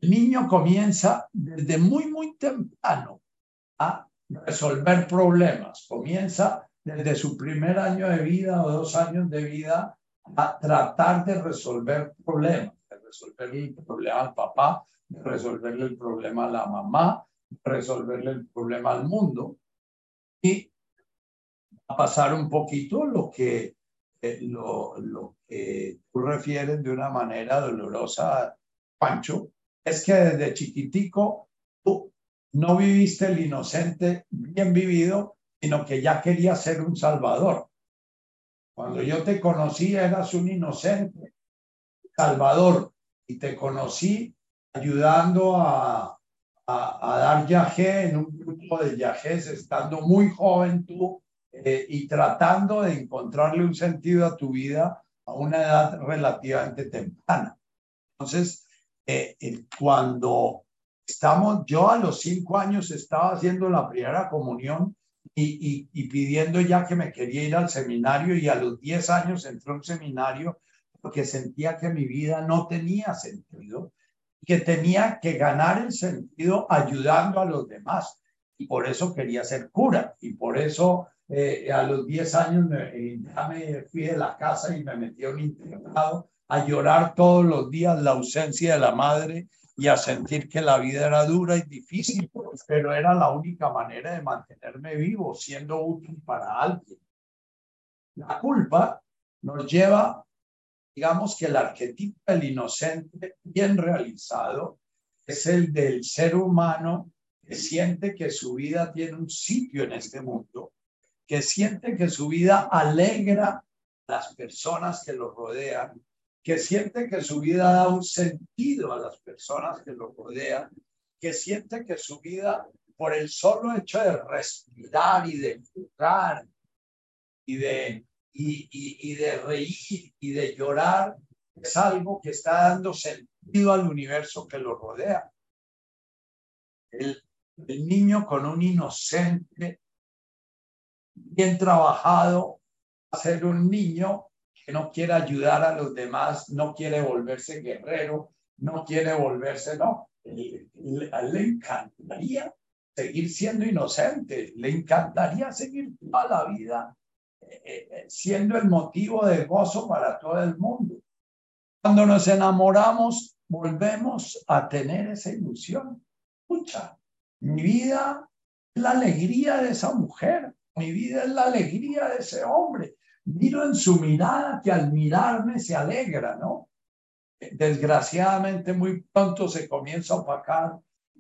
el niño comienza desde muy, muy temprano a resolver problemas. Comienza desde su primer año de vida o dos años de vida a tratar de resolver problemas, de resolverle el problema al papá, de resolverle el problema a la mamá, de resolverle el problema al mundo. Y a pasar un poquito lo que lo, lo que tú refieres de una manera dolorosa, Pancho, es que desde chiquitico tú no viviste el inocente bien vivido, sino que ya querías ser un salvador. Cuando yo te conocí eras un inocente, salvador, y te conocí ayudando a, a, a dar yajé en un grupo de yajés, estando muy joven tú, eh, y tratando de encontrarle un sentido a tu vida a una edad relativamente temprana. Entonces, eh, eh, cuando estamos, yo a los cinco años estaba haciendo la primera comunión y, y, pidiendo ya que me quería ir al seminario y a los diez años entré a un seminario porque sentía que mi vida no tenía sentido, que tenía que ganar el sentido ayudando a los demás. Y por eso quería ser cura. Y por eso eh, a los 10 años me, eh, ya me fui de la casa y me metí a un internado a llorar todos los días la ausencia de la madre y a sentir que la vida era dura y difícil, pero era la única manera de mantenerme vivo, siendo útil para alguien. La culpa nos lleva, digamos que el arquetipo del inocente bien realizado es el del ser humano que siente que su vida tiene un sitio en este mundo que siente que su vida alegra a las personas que lo rodean, que siente que su vida da un sentido a las personas que lo rodean, que siente que su vida, por el solo hecho de respirar y de jugar y de, y, y, de reír y de llorar, es algo que está dando sentido al universo que lo rodea. El, el niño con un inocente bien trabajado a ser un niño que no quiere ayudar a los demás, no quiere volverse guerrero, no quiere volverse, no. Le encantaría seguir siendo inocente, le encantaría seguir toda la vida eh, eh, siendo el motivo de gozo para todo el mundo. Cuando nos enamoramos, volvemos a tener esa ilusión. Escucha, mi vida es la alegría de esa mujer, mi vida es la alegría de ese hombre. Miro en su mirada que al mirarme se alegra, ¿no? Desgraciadamente muy pronto se comienza a opacar,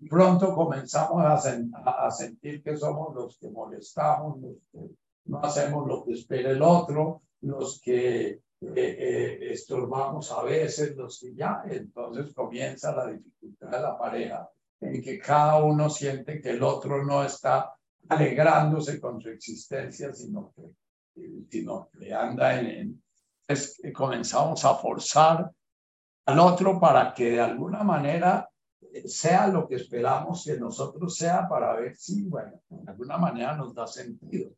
pronto comenzamos a, sentir que somos los que molestamos, los que no hacemos lo que espera el otro, los que eh, eh, estorbamos a veces, los que ya, entonces comienza la dificultad de la pareja, en que cada uno siente que el otro no está alegrándose con su existencia, sino que, sino que anda en, es que comenzamos a forzar al otro para que de alguna manera sea lo que esperamos que nosotros sea para ver si, bueno, de alguna manera nos da sentido.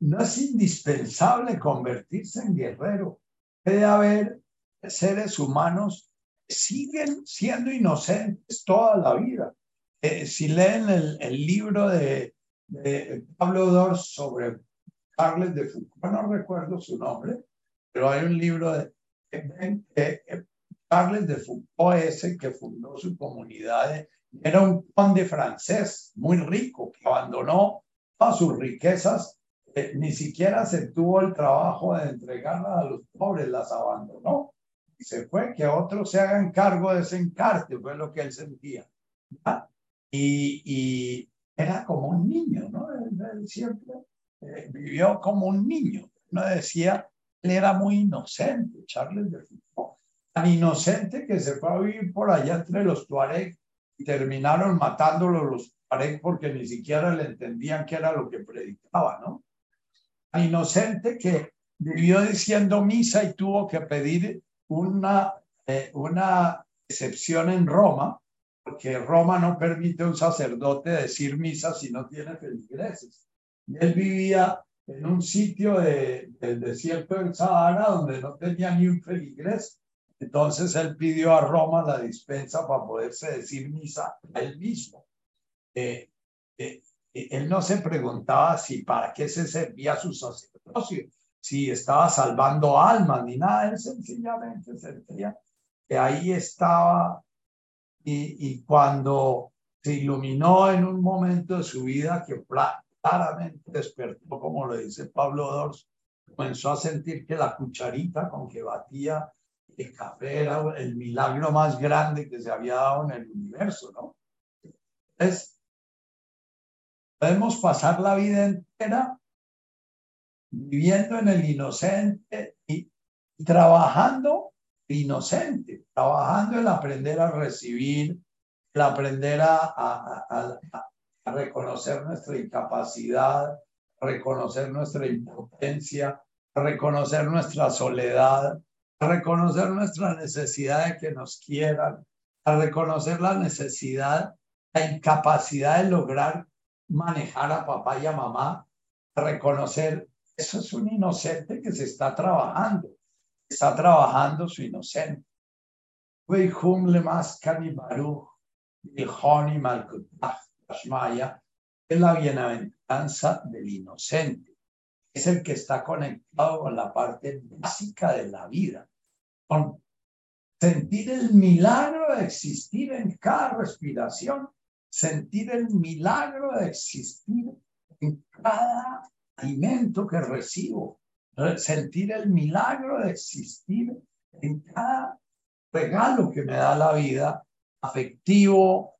No es indispensable convertirse en guerrero. Puede haber seres humanos siguen siendo inocentes toda la vida. Eh, si leen el, el libro de, Pablo Dors sobre Carles de Foucault, no recuerdo su nombre, pero hay un libro de eh, Carles de Foucault, ese que fundó su comunidad, era un conde francés muy rico que abandonó todas sus riquezas, eh, ni siquiera se tuvo el trabajo de entregarlas a los pobres, las abandonó se fue, que otros se hagan cargo de ese encarte, fue lo que él sentía. Y, era como un niño, ¿no? Él, siempre eh, vivió como un niño. No decía, él era muy inocente, Charles de Foucault, tan inocente que se fue a vivir por allá entre los Tuareg y terminaron matándolo los Tuareg porque ni siquiera le entendían qué era lo que predicaba, ¿no? Tan inocente que vivió diciendo misa y tuvo que pedir una, eh, una excepción en Roma, porque Roma no permite a un sacerdote decir misa si no tiene feligreses. Él vivía en un sitio de, del desierto del Sahara donde no tenía ni un feligres. Entonces él pidió a Roma la dispensa para poderse decir misa él mismo. Eh, eh, él no se preguntaba si para qué se servía su sacerdocio, si estaba salvando almas ni nada, él sencillamente sentía que ahí estaba y, cuando se iluminó en un momento de su vida que claramente despertó, como lo dice Pablo Dors, comenzó a sentir que la cucharita con que batía el café era el milagro más grande que se había dado en el universo, ¿no? Entonces, podemos pasar la vida entera viviendo en el inocente y, trabajando inocente, trabajando en aprender a recibir, el aprender a, reconocer nuestra incapacidad, reconocer nuestra impotencia, reconocer nuestra soledad, reconocer nuestra necesidad de que nos quieran, a reconocer la necesidad, la incapacidad de lograr manejar a papá y a mamá, reconocer Eso es un inocente que se está trabajando, está trabajando su inocente. le más es la bienaventuranza del inocente. Es el que está conectado con la parte básica de la vida, con sentir el milagro de existir en cada respiración, sentir el milagro de existir en cada alimento que recibo, sentir el milagro de existir en cada regalo que me da la vida, afectivo,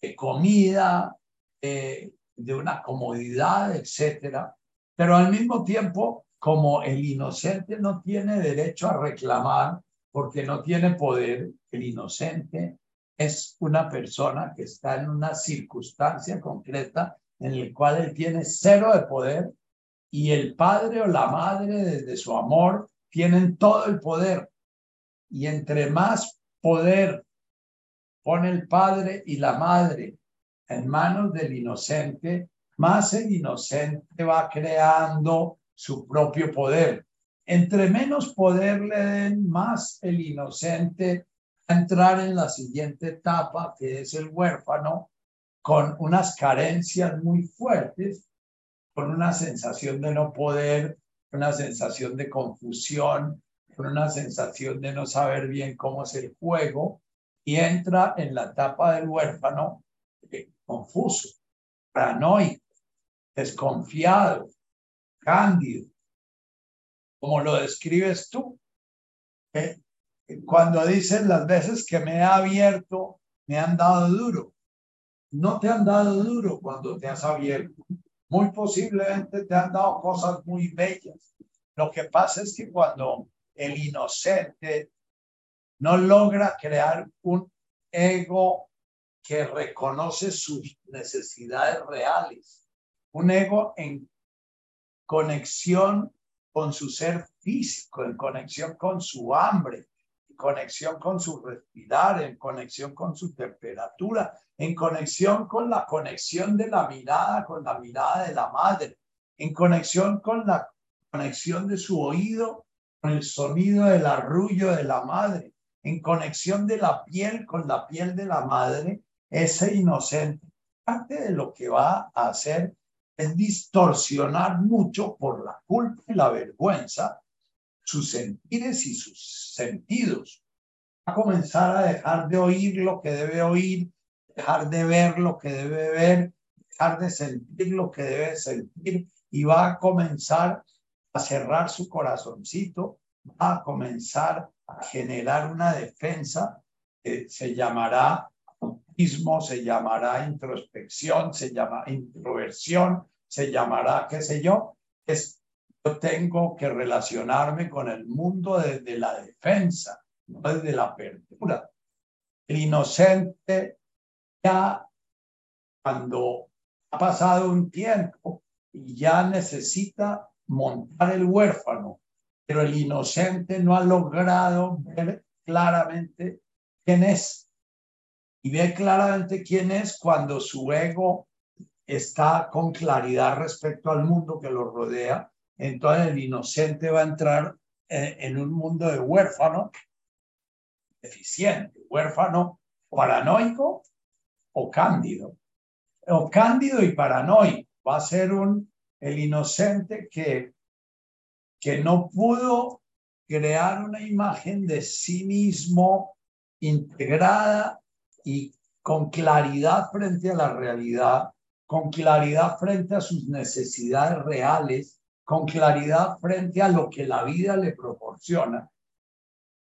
de comida, de una comodidad, etcétera. Pero al mismo tiempo, como el inocente no tiene derecho a reclamar porque no tiene poder, el inocente es una persona que está en una circunstancia concreta en la cual él tiene cero de poder y el padre o la madre desde su amor tienen todo el poder. Y entre más poder pone el padre y la madre en manos del inocente, más el inocente va creando su propio poder. Entre menos poder le den, más el inocente va a entrar en la siguiente etapa, que es el huérfano, con unas carencias muy fuertes, con una sensación de no poder, una sensación de confusión, con una sensación de no saber bien cómo es el juego, y entra en la etapa del huérfano confuso, paranoico, desconfiado, cándido, como lo describes tú. Eh, cuando dices las veces que me he abierto, me han dado duro. No te han dado duro cuando te has abierto. Muy posiblemente te han dado cosas muy bellas. Lo que pasa es que cuando el inocente no logra crear un ego que reconoce sus necesidades reales, un ego en conexión con su ser físico, en conexión con su hambre, conexión con su respirar, en conexión con su temperatura, en conexión con la conexión de la mirada, con la mirada de la madre, en conexión con la conexión de su oído, con el sonido del arrullo de la madre, en conexión de la piel con la piel de la madre, ese inocente, parte de lo que va a hacer es distorsionar mucho por la culpa y la vergüenza sus sentires y sus sentidos. Va a comenzar a dejar de oír lo que debe oír, dejar de ver lo que debe ver, dejar de sentir lo que debe sentir y va a comenzar a cerrar su corazoncito, va a comenzar a generar una defensa que se llamará se llamará introspección, se llama introversión, se llamará, qué sé yo, es tengo que relacionarme con el mundo desde la defensa, no desde la apertura. El inocente ya cuando ha pasado un tiempo ya necesita montar el huérfano, pero el inocente no ha logrado ver claramente quién es y ve claramente quién es cuando su ego está con claridad respecto al mundo que lo rodea. Entonces el inocente va a entrar eh, en, un mundo de huérfano deficiente, huérfano paranoico o cándido. O cándido y paranoico. Va a ser un, el inocente que, que no pudo crear una imagen de sí mismo integrada y con claridad frente a la realidad, con claridad frente a sus necesidades reales, con claridad frente a lo que la vida le proporciona.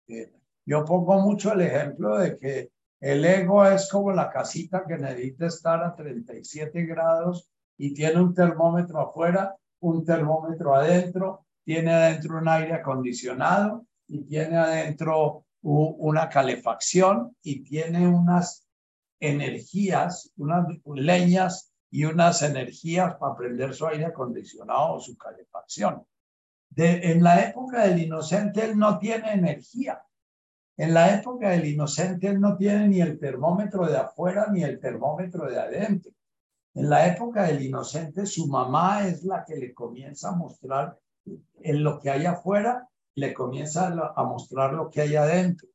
Eh, yo pongo mucho el ejemplo de que el ego es como la casita que necesita estar a 37 grados y tiene un termómetro afuera, un termómetro adentro, tiene adentro un aire acondicionado y tiene adentro una calefacción y tiene unas energías, unas leñas y unas energías para prender su aire acondicionado o su calefacción. De, en la época del inocente él no tiene energía. En la época del inocente él no tiene ni el termómetro de afuera ni el termómetro de adentro. En la época del inocente, su mamá es la que le comienza a mostrar en lo que hay afuera, le comienza a mostrar lo que hay adentro.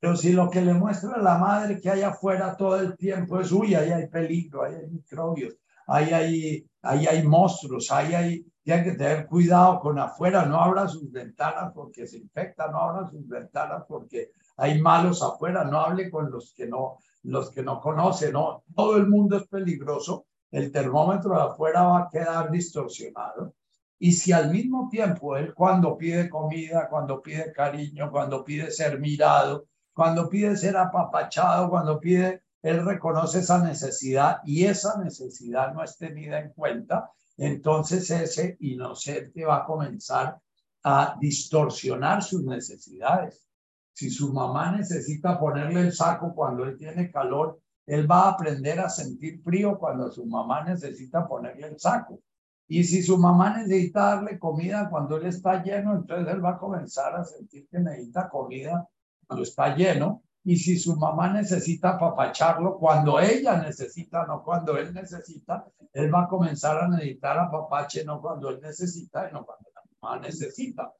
Pero si lo que le muestra la madre que hay afuera todo el tiempo es, uy, ahí hay peligro, ahí hay microbios, ahí hay, ahí hay monstruos, ahí hay, hay que tener cuidado con afuera, no abra sus ventanas porque se infecta, no abra sus ventanas porque hay malos afuera, no hable con los que no, los que no conocen, no, todo el mundo es peligroso, el termómetro de afuera va a quedar distorsionado. Y si al mismo tiempo él cuando pide comida, cuando pide cariño, cuando pide ser mirado, cuando pide ser apapachado, cuando pide, él reconoce esa necesidad y esa necesidad no es tenida en cuenta, entonces ese inocente va a comenzar a distorsionar sus necesidades. Si su mamá necesita ponerle el saco cuando él tiene calor, él va a aprender a sentir frío cuando su mamá necesita ponerle el saco. Y si su mamá necesita darle comida cuando él está lleno, entonces él va a comenzar a sentir que necesita comida cuando está lleno. Y si su mamá necesita apapacharlo cuando ella necesita, no cuando él necesita, él va a comenzar a necesitar apapache, no cuando él necesita, y no cuando la mamá necesita.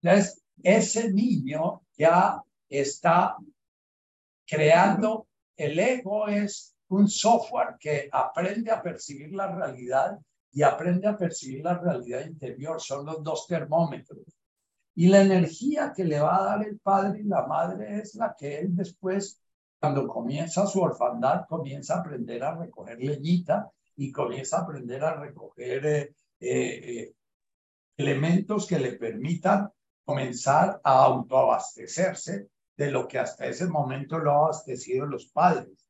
Entonces, ese niño ya está creando, el ego es un software que aprende a percibir la realidad y aprende a percibir la realidad interior. Son los dos termómetros. Y la energía que le va a dar el padre y la madre es la que él después, cuando comienza su orfandad, comienza a aprender a recoger leñita y comienza a aprender a recoger eh, eh, elementos que le permitan comenzar a autoabastecerse de lo que hasta ese momento lo ha abastecido los padres.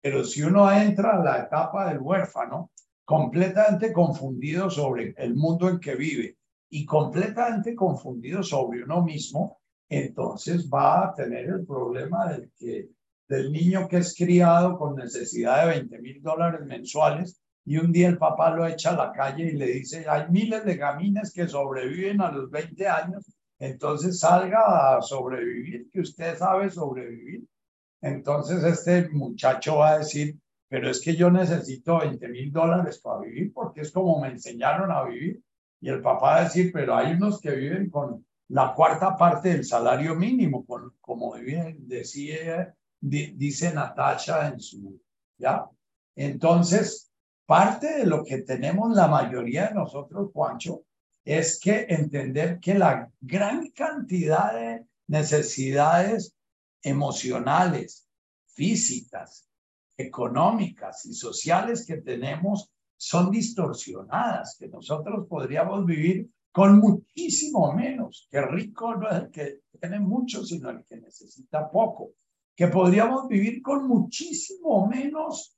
Pero si uno entra a la etapa del huérfano, completamente confundido sobre el mundo en que vive y completamente confundido sobre uno mismo, entonces va a tener el problema del, que, del niño que es criado con necesidad de 20 mil dólares mensuales y un día el papá lo echa a la calle y le dice, hay miles de gamines que sobreviven a los 20 años, entonces salga a sobrevivir, que usted sabe sobrevivir. Entonces este muchacho va a decir, pero es que yo necesito 20 mil dólares para vivir porque es como me enseñaron a vivir. Y el papá a decir, pero hay unos que viven con la cuarta parte del salario mínimo, como decía, dice Natasha en su, ¿ya? Entonces, Parte de lo que tenemos la mayoría de nosotros, Juancho, es que entender que la gran cantidad de necesidades emocionales, físicas, económicas y sociales que tenemos son distorsionadas, que nosotros podríamos vivir con muchísimo menos, que rico no es el que tiene mucho, sino el que necesita poco, que podríamos vivir con muchísimo menos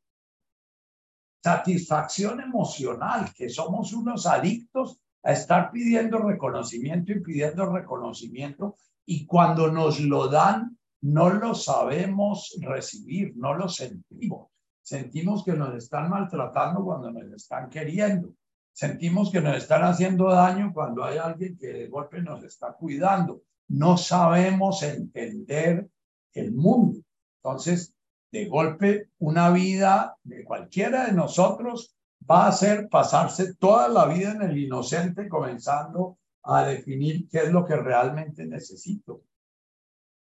satisfacción emocional, que somos unos adictos a estar pidiendo reconocimiento y pidiendo reconocimiento y cuando nos lo dan no lo sabemos recibir, no lo sentimos. Sentimos que nos están maltratando cuando nos están queriendo. Sentimos que nos están haciendo daño cuando hay alguien que de golpe nos está cuidando. No sabemos entender el mundo. Entonces, de golpe una vida de cualquiera de nosotros va a ser pasarse toda la vida en el inocente comenzando a definir qué es lo que realmente necesito.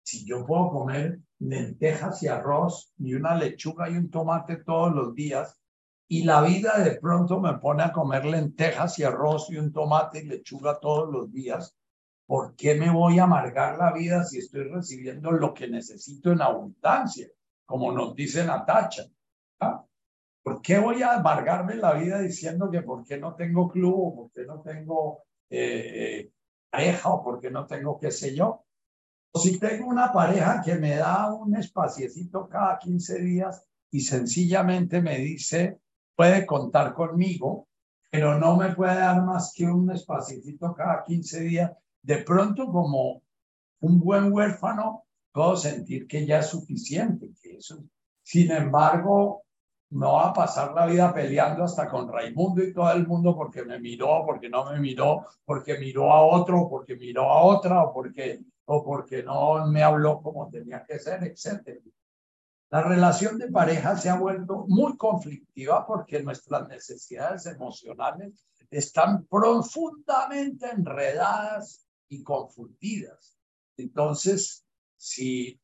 Si yo puedo comer lentejas y arroz y una lechuga y un tomate todos los días y la vida de pronto me pone a comer lentejas y arroz y un tomate y lechuga todos los días, ¿por qué me voy a amargar la vida si estoy recibiendo lo que necesito en abundancia? como nos dice Natacha. ¿ah? ¿Por qué voy a amargarme la vida diciendo que por qué no tengo club o por qué no tengo eh, pareja o por qué no tengo qué sé yo? Si tengo una pareja que me da un espaciecito cada 15 días y sencillamente me dice, puede contar conmigo, pero no me puede dar más que un espaciecito cada 15 días, de pronto como un buen huérfano puedo sentir que ya es suficiente, que eso. Sin embargo, no va a pasar la vida peleando hasta con Raimundo y todo el mundo porque me miró, porque no me miró, porque miró a otro, porque miró a otra, o porque, o porque no me habló como tenía que ser, etc. La relación de pareja se ha vuelto muy conflictiva porque nuestras necesidades emocionales están profundamente enredadas y confundidas. Entonces, si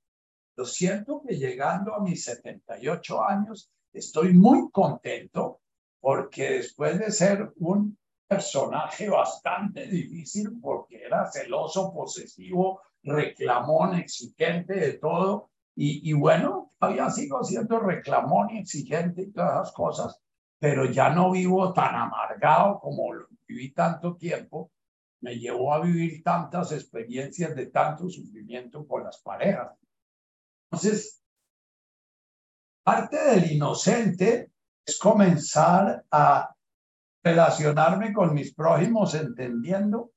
lo siento que llegando a mis 78 años estoy muy contento porque después de ser un personaje bastante difícil porque era celoso, posesivo, reclamón, exigente de todo, y, bueno, todavía sigo siendo reclamón y exigente y todas esas cosas, pero ya no vivo tan amargado como viví tanto tiempo. Me llevó a vivir tantas experiencias de tanto sufrimiento con las parejas. Entonces, parte del inocente es comenzar a relacionarme con mis prójimos entendiendo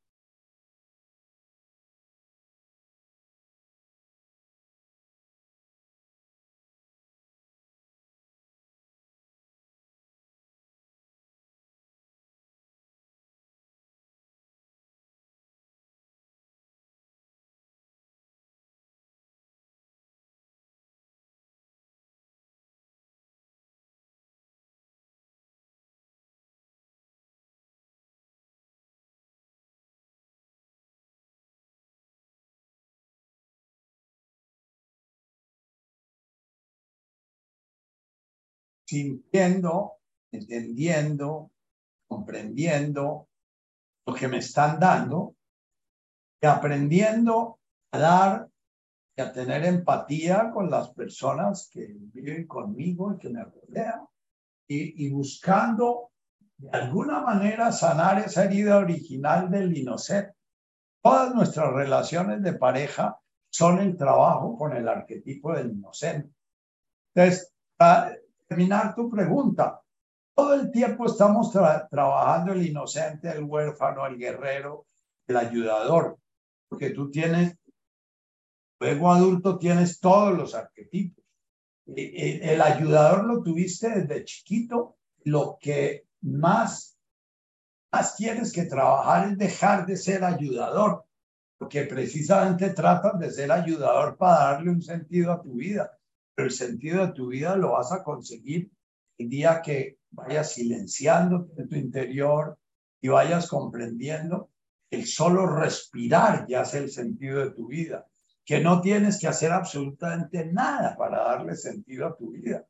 sintiendo, entendiendo, comprendiendo lo que me están dando y aprendiendo a dar y a tener empatía con las personas que viven conmigo y que me rodean y, buscando de alguna manera sanar esa herida original del inocente. Todas nuestras relaciones de pareja son el trabajo con el arquetipo del inocente. Entonces, terminar tu pregunta. Todo el tiempo estamos trabajando el inocente, el huérfano, el guerrero, el ayudador, porque tú tienes, luego adulto tienes todos los arquetipos. E, e, el ayudador lo tuviste desde chiquito, lo que más, más tienes que trabajar es dejar de ser ayudador, porque precisamente tratas de ser ayudador para darle un sentido a tu vida el sentido de tu vida lo vas a conseguir el día que vayas silenciando en tu interior y vayas comprendiendo el solo respirar ya es el sentido de tu vida, que no tienes que hacer absolutamente nada para darle sentido a tu vida.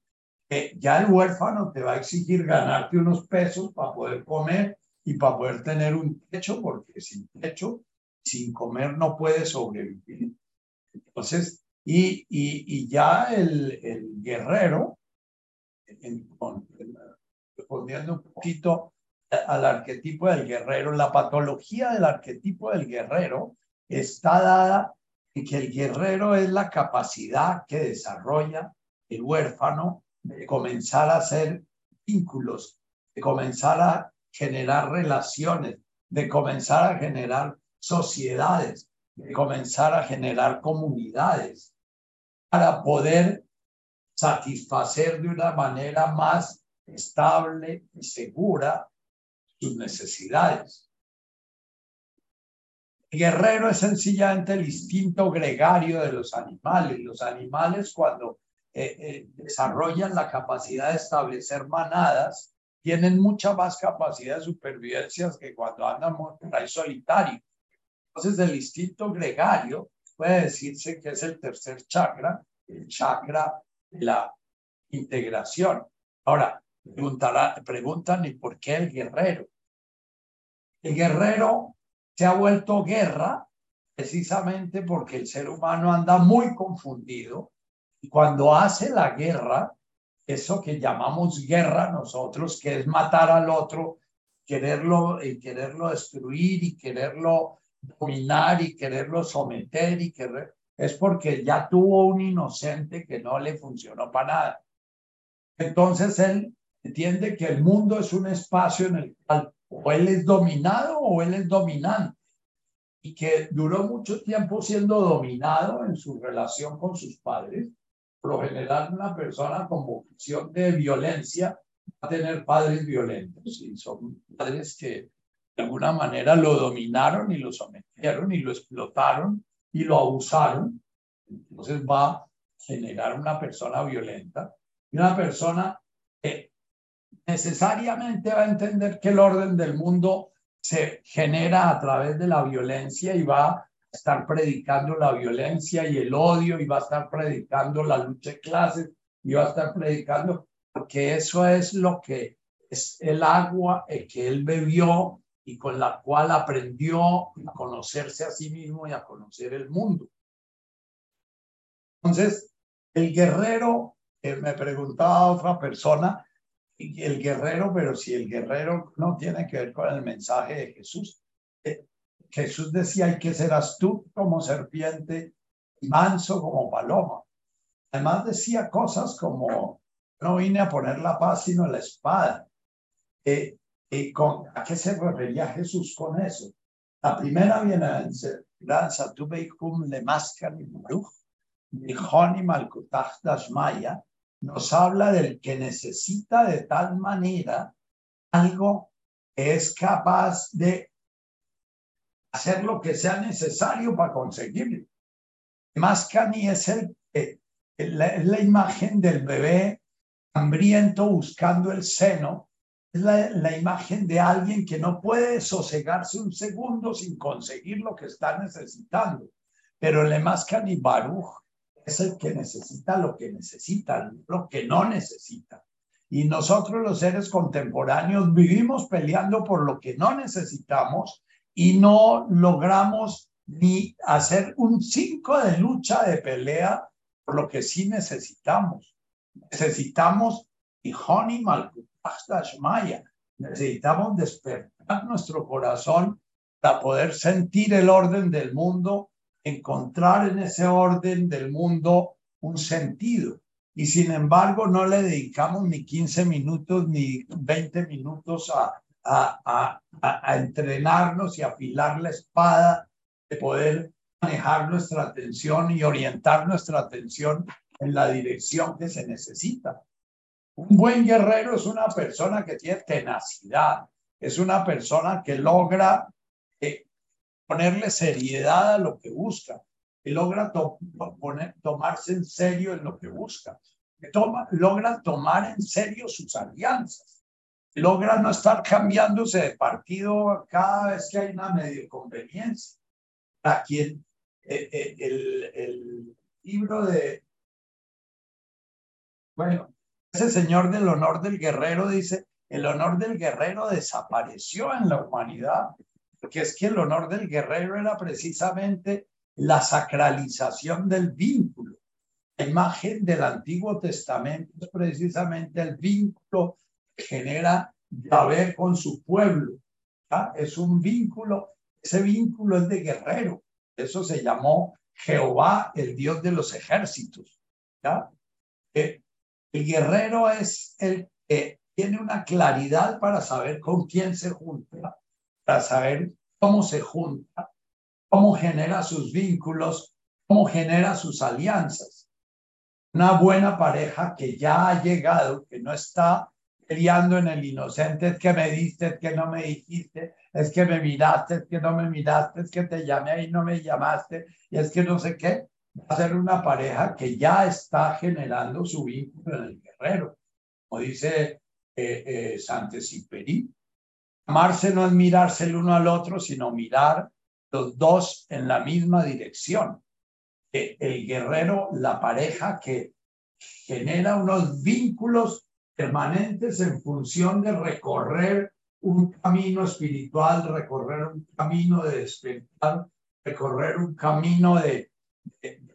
Que ya el huérfano te va a exigir ganarte unos pesos para poder comer y para poder tener un techo, porque sin techo, sin comer no puedes sobrevivir. Entonces, y, y, ya el, guerrero, respondiendo un poquito al arquetipo del guerrero, la patología del arquetipo del guerrero está dada en que el guerrero es la capacidad que desarrolla el huérfano de comenzar a hacer vínculos, de comenzar a generar relaciones, de comenzar a generar sociedades, de comenzar a generar comunidades para poder satisfacer de una manera más estable y segura sus necesidades. El guerrero es sencillamente el instinto gregario de los animales. Los animales cuando eh, eh, desarrollan la capacidad de establecer manadas, tienen mucha más capacidad de supervivencia que cuando andan por ahí solitarios. Entonces el instinto gregario puede decirse que es el tercer chakra, el chakra de la integración. Ahora, preguntan, ¿y por qué el guerrero? El guerrero se ha vuelto guerra precisamente porque el ser humano anda muy confundido y cuando hace la guerra, eso que llamamos guerra nosotros, que es matar al otro, quererlo, y quererlo destruir y quererlo dominar y quererlo someter y querer, es porque ya tuvo un inocente que no le funcionó para nada. Entonces él entiende que el mundo es un espacio en el cual o él es dominado o él es dominante y que duró mucho tiempo siendo dominado en su relación con sus padres. Por lo general, una persona con vocación de violencia va a tener padres violentos y son padres que de alguna manera lo dominaron y lo sometieron y lo explotaron y lo abusaron. Entonces va a generar una persona violenta y una persona que necesariamente va a entender que el orden del mundo se genera a través de la violencia y va a estar predicando la violencia y el odio y va a estar predicando la lucha de clases y va a estar predicando porque eso es lo que es el agua que él bebió y con la cual aprendió a conocerse a sí mismo y a conocer el mundo. Entonces, el guerrero, eh, me preguntaba otra persona, el guerrero, pero si el guerrero no tiene que ver con el mensaje de Jesús. Eh, Jesús decía, hay que ser astuto como serpiente manso como paloma. Además decía cosas como, no vine a poner la paz sino la espada. Eh, ¿Y con, ¿A qué se refería Jesús con eso? La primera bienaventuranza, tuve cum le dashmaya, nos habla del que necesita de tal manera algo que es capaz de hacer lo que sea necesario para conseguirlo. Mascani es el, la, la imagen del bebé hambriento buscando el seno es la, imagen de alguien que no puede sosegarse un segundo sin conseguir lo que está necesitando. Pero el Emascan Baruch es el que necesita lo que necesita, lo que no necesita. Y nosotros los seres contemporáneos vivimos peleando por lo que no necesitamos y no logramos ni hacer un cinco de lucha de pelea por lo que sí necesitamos. Necesitamos y Honey Malkut hasta Shmaya. Necesitamos despertar nuestro corazón para poder sentir el orden del mundo, encontrar en ese orden del mundo un sentido. Y sin embargo, no le dedicamos ni 15 minutos ni 20 minutos a, a, a, a entrenarnos y afilar la espada, de poder manejar nuestra atención y orientar nuestra atención en la dirección que se necesita. Un buen guerrero es una persona que tiene tenacidad, es una persona que logra eh, ponerle seriedad a lo que busca, que logra tomarse en serio en lo que busca, que toma, logra tomar en serio sus alianzas, logra no estar cambiándose de partido cada vez que hay una medio conveniencia. A quien eh, eh, el, el libro de, bueno, ese señor del honor del guerrero dice, el honor del guerrero desapareció en la humanidad, porque es que el honor del guerrero era precisamente la sacralización del vínculo. La imagen del Antiguo Testamento es precisamente el vínculo que genera Yahvé con su pueblo. Es un vínculo, ese vínculo es de guerrero. Eso se llamó Jehová, el Dios de los ejércitos. ¿ya? Eh, el guerrero es el que tiene una claridad para saber con quién se junta, para saber cómo se junta, cómo genera sus vínculos, cómo genera sus alianzas. Una buena pareja que ya ha llegado, que no está peleando en el inocente, es que me diste, es que no me dijiste, es que me miraste, es que no me miraste, es que te llamé y no me llamaste, y es que no sé qué va a ser una pareja que ya está generando su vínculo en el guerrero. Como dice eh, eh, Santesiperi, amarse no es mirarse el uno al otro, sino mirar los dos en la misma dirección. el guerrero, la pareja que genera unos vínculos permanentes en función de recorrer un camino espiritual, recorrer un camino de despertar, recorrer un camino de,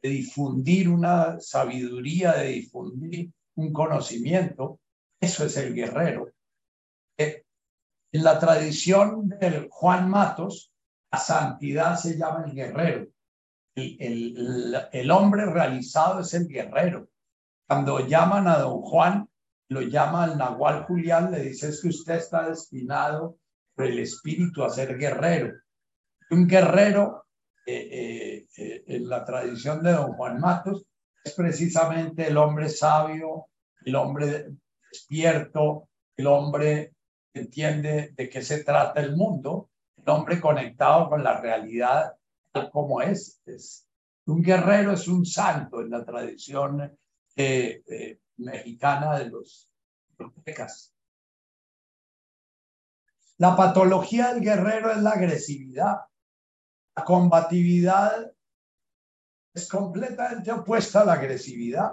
de, difundir una sabiduría, de difundir un conocimiento, eso es el guerrero. Eh, en la tradición del Juan Matos, la santidad se llama el guerrero. El, el, el, hombre realizado es el guerrero. Cuando llaman a don Juan, lo llama al Nahual Julián, le dice es que usted está destinado por el espíritu a ser guerrero. Un guerrero eh, eh, eh, en la tradición de don Juan Matos, es precisamente el hombre sabio, el hombre despierto, el hombre que entiende de qué se trata el mundo, el hombre conectado con la realidad tal como es. Un guerrero es un santo en la tradición mexicana de los aztecas. La patología del guerrero es la agresividad. La combatividad es completamente opuesta a la agresividad.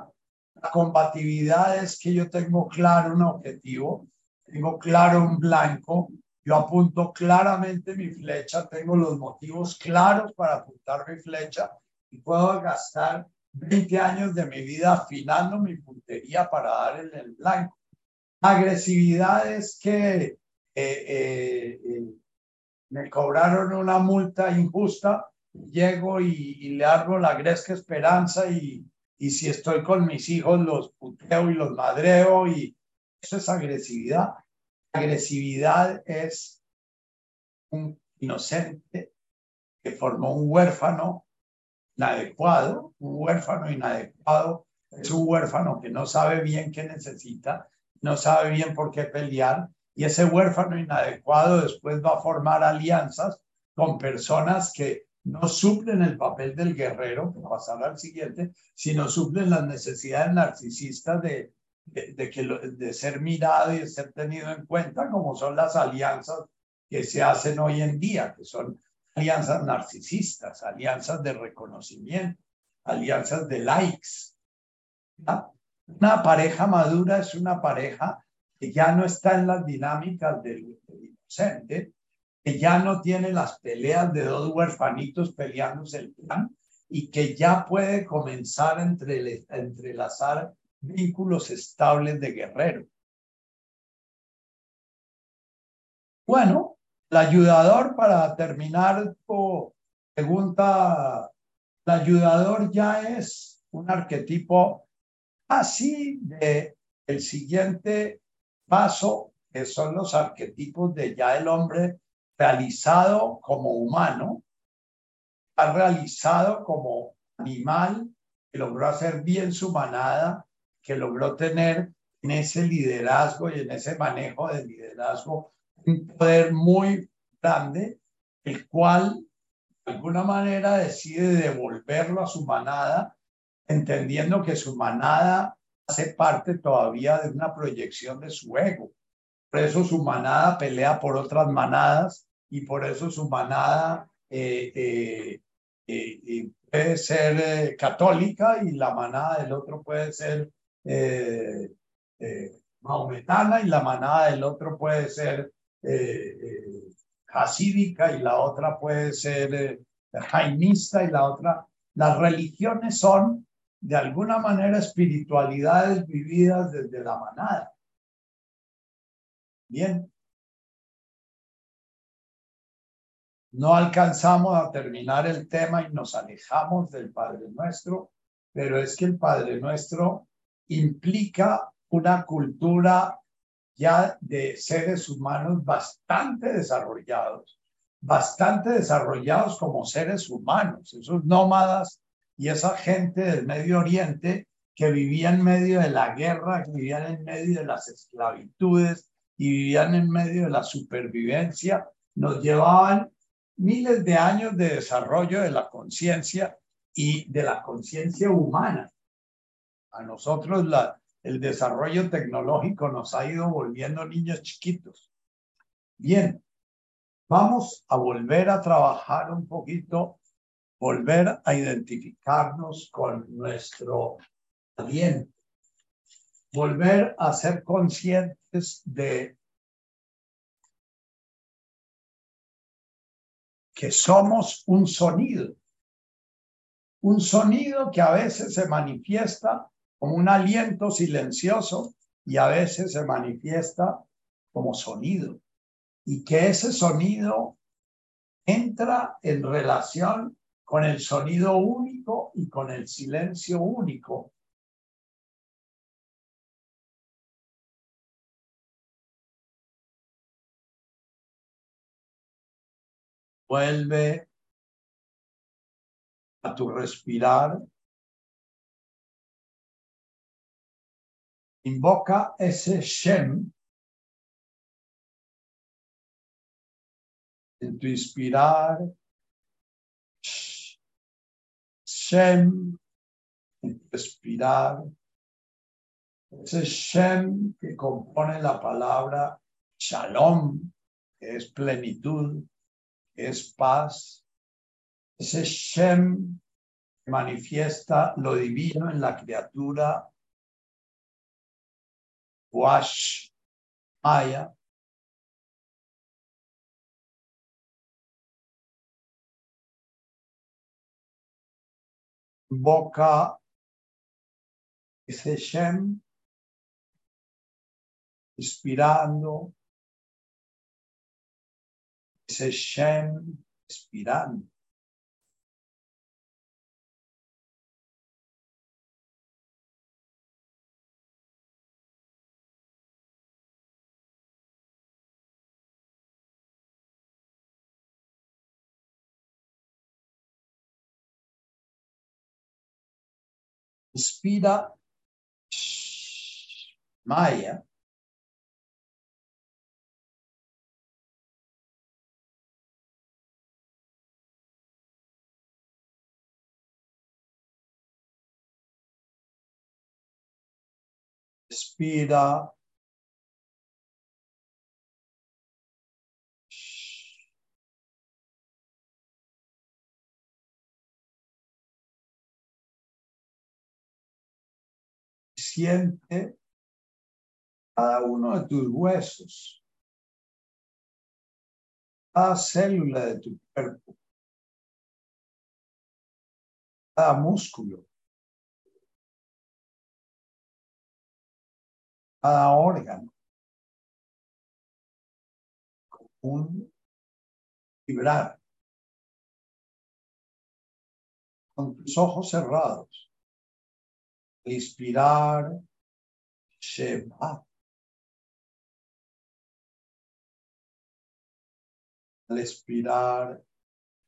La combatividad es que yo tengo claro un objetivo, tengo claro un blanco, yo apunto claramente mi flecha, tengo los motivos claros para apuntar mi flecha y puedo gastar 20 años de mi vida afinando mi puntería para dar el blanco. Agresividad es que eh, eh, eh, me cobraron una multa injusta, llego y, le armo la gresca esperanza y, y si estoy con mis hijos los puteo y los madreo y eso es agresividad. Agresividad es un inocente que formó un huérfano inadecuado, un huérfano inadecuado es un huérfano que no sabe bien qué necesita, no sabe bien por qué pelear y ese huérfano inadecuado después va a formar alianzas con personas que no suplen el papel del guerrero, que pasar al siguiente, sino suplen las necesidades narcisistas de, de, que de ser mirado y de ser tenido en cuenta, como son las alianzas que se hacen hoy en día, que son alianzas narcisistas, alianzas de reconocimiento, alianzas de likes. Una pareja madura es una pareja que ya no está en las dinámicas del, del inocente, que ya no tiene las peleas de dos huerfanitos peleándose el plan y que ya puede comenzar a entrelazar vínculos estables de guerrero. Bueno, el ayudador, para terminar pregunta, el ayudador ya es un arquetipo así de el siguiente paso, que son los arquetipos de ya el hombre realizado como humano, ha realizado como animal, que logró hacer bien su manada, que logró tener en ese liderazgo y en ese manejo de liderazgo un poder muy grande, el cual de alguna manera decide devolverlo a su manada, entendiendo que su manada hace parte todavía de una proyección de su ego. Por eso su manada pelea por otras manadas y por eso su manada eh, eh, eh, puede ser católica y la manada del otro puede ser maometana y la manada del otro puede ser hasídica y la otra puede ser jaimista y la otra. Las religiones son de alguna manera espiritualidades vividas desde la manada. Bien, No alcanzamos a terminar el tema y nos alejamos del Padre Nuestro, pero es que el Padre Nuestro implica una cultura ya de seres humanos bastante desarrollados, bastante desarrollados como seres humanos, esos nómadas y esa gente del Medio Oriente que vivía en medio de la guerra, que vivían en medio de las esclavitudes y vivían en medio de la supervivencia, nos llevaban miles de años de desarrollo de la conciencia y de la conciencia humana. A nosotros el desarrollo tecnológico nos ha ido volviendo niños chiquitos. Bien, vamos a volver a trabajar un poquito, volver a identificarnos con nuestro aliento, volver a ser conscientes de que somos un sonido, un sonido que a veces se manifiesta como un aliento silencioso y a veces se manifiesta como sonido, y que ese sonido entra en relación con el sonido único y con el silencio único Vuelve a tu respirar. Invoca ese Shem en tu inspirar. Shem, respirar, ese Shem que compone la palabra Shalom, que es plenitud, que es paz, ese Shem que manifiesta lo divino en la criatura, Wash Maya, boca ese Shem, inspirando, ese Shem, inspirando. sfida mai. Eh? Sfida siente cada uno de tus huesos, cada célula de tu cuerpo, cada músculo, cada órgano, un vibrar con tus ojos cerrados inspirar Shema. Al expirar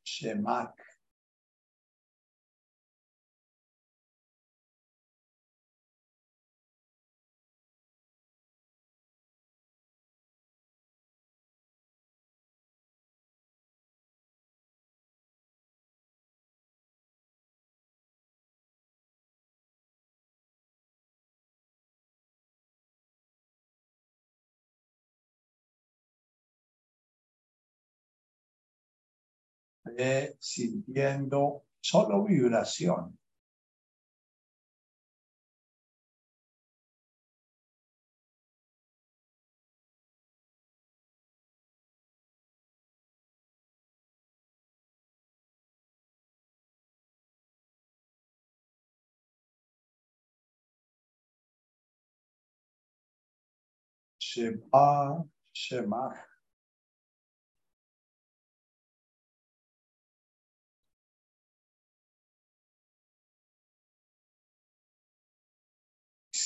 Shemak. Sintiendo solo vibración. Shema, Shema.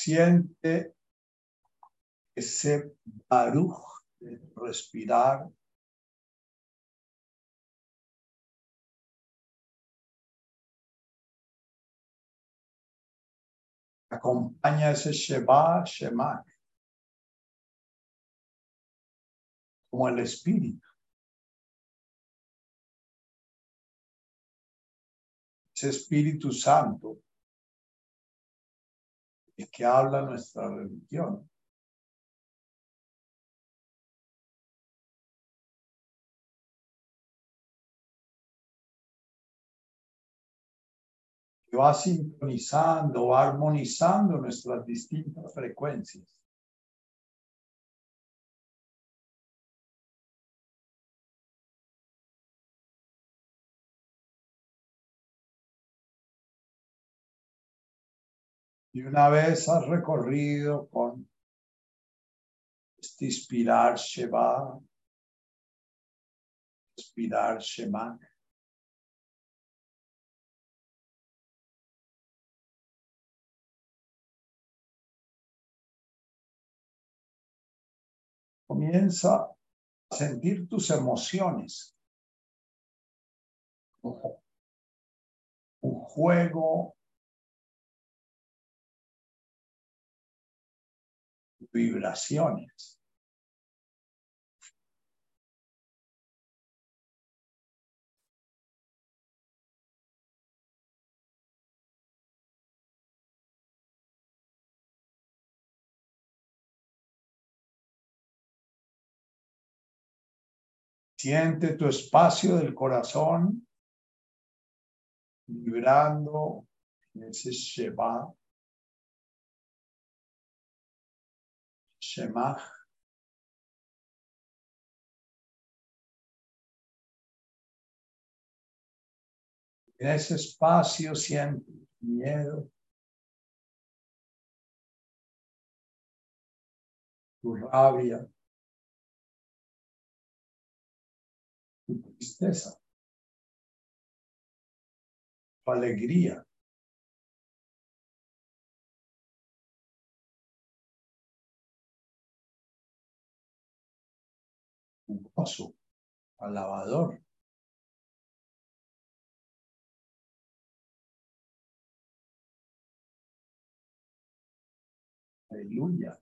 Siente ese baruj de respirar. Acompaña ese Sheba, Shemak, como el espíritu. Espíritu Santo es que habla nuestra religión. Que va sintonizando, va armonizando nuestras distintas frecuencias. Y una vez has recorrido con este inspirar Sheba, inspirar Shemak, comienza a sentir tus emociones. Un juego vibraciones. Siente tu espacio del corazón vibrando en ese Sheba Shemach. En ese espacio siente miedo, tu rabia, tu tristeza, tu alegría. Tu gozo, alabador. Aleluya.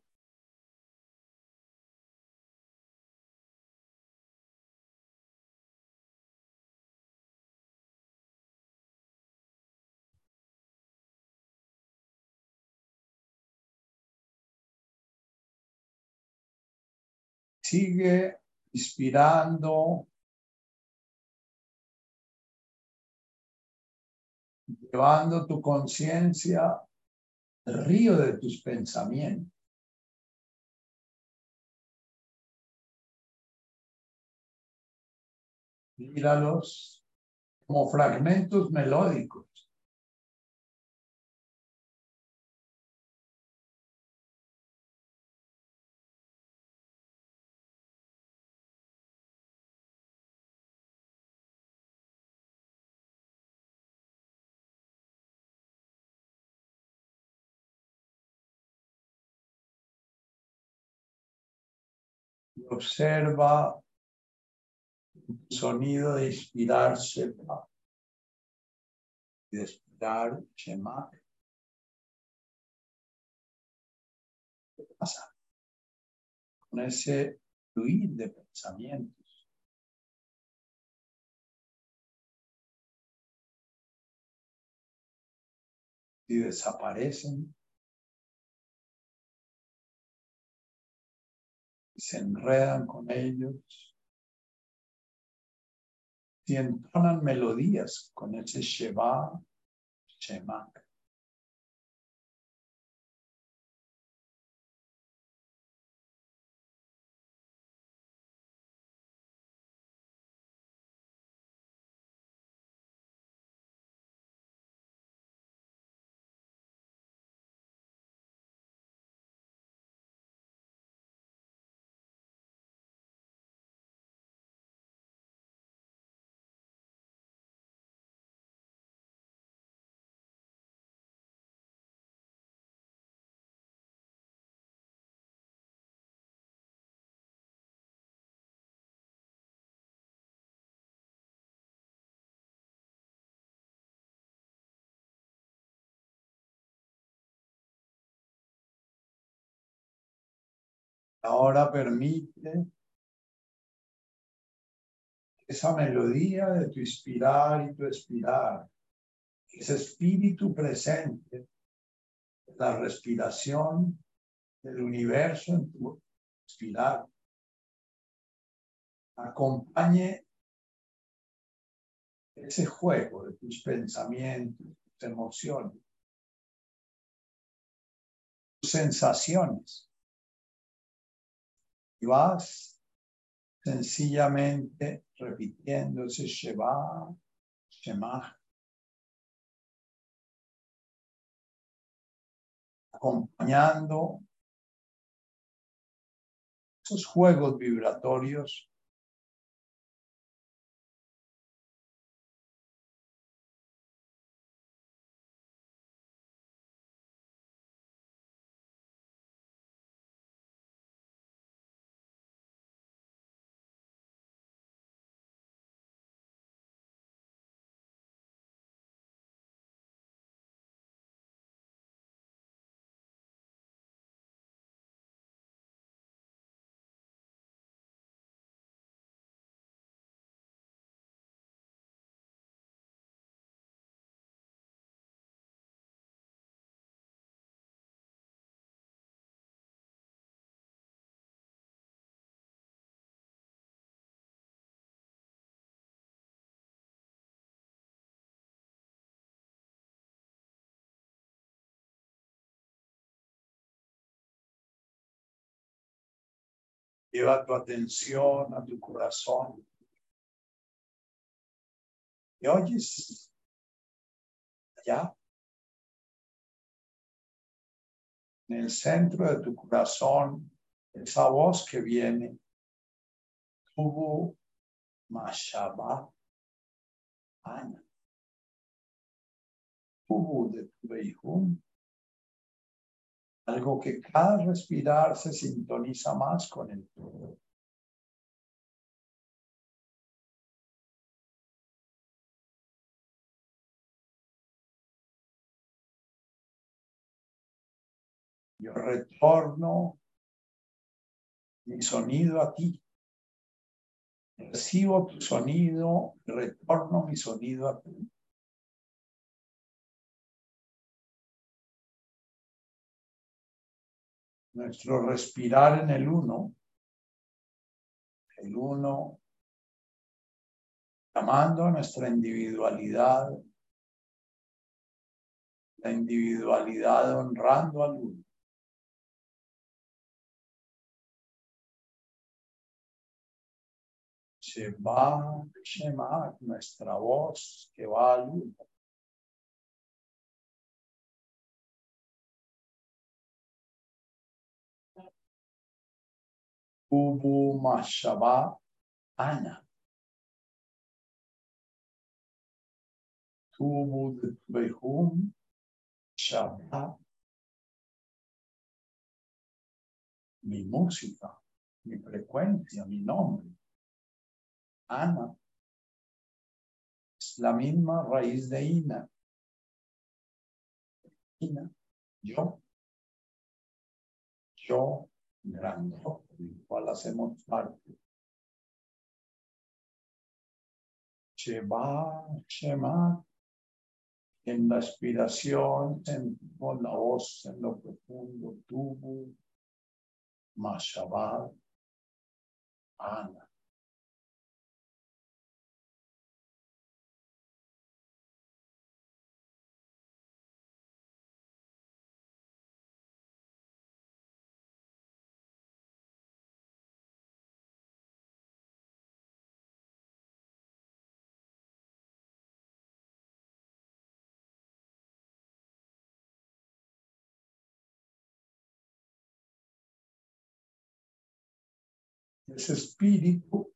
Sigue inspirando, llevando tu conciencia río de tus pensamientos. Míralos como fragmentos melódicos. Observa el sonido de inspirarse y de expirar Shema. ¿Qué pasa con ese fluir de pensamientos? Y desaparecen se enredan con ellos, y entonan melodías con ese Sheba, Shemak. Ahora permite esa melodía de tu inspirar y tu expirar, ese espíritu presente, la respiración del universo en tu expirar, acompañe ese juego de tus pensamientos, tus emociones, tus sensaciones y vas sencillamente repitiendo ese Sheba, Shema, acompañando esos juegos vibratorios Lleva tu atención a tu corazón. ¿Y oyes? Allá. En el centro de tu corazón, esa voz que viene. Tuvo Mashaba Ana. Tuvo de tu algo que cada respirar se sintoniza más con el todo. Yo retorno mi sonido a ti. Recibo tu sonido, retorno mi sonido a ti. Nuestro respirar en el uno, el uno llamando a nuestra individualidad, la individualidad honrando al uno. Se va, Shema, nuestra voz que va al uno. Ubu Mashaba Ana. Tubu Behum Shabbat. Mi música, mi frecuencia, mi nombre. Ana. Es la misma raíz de Ina. Ina, yo. Yo, grande del cual hacemos parte. Shema, Shema, en la aspiración sentimos la voz en lo profundo, tubu, Mashabat, Ana. Ese espíritu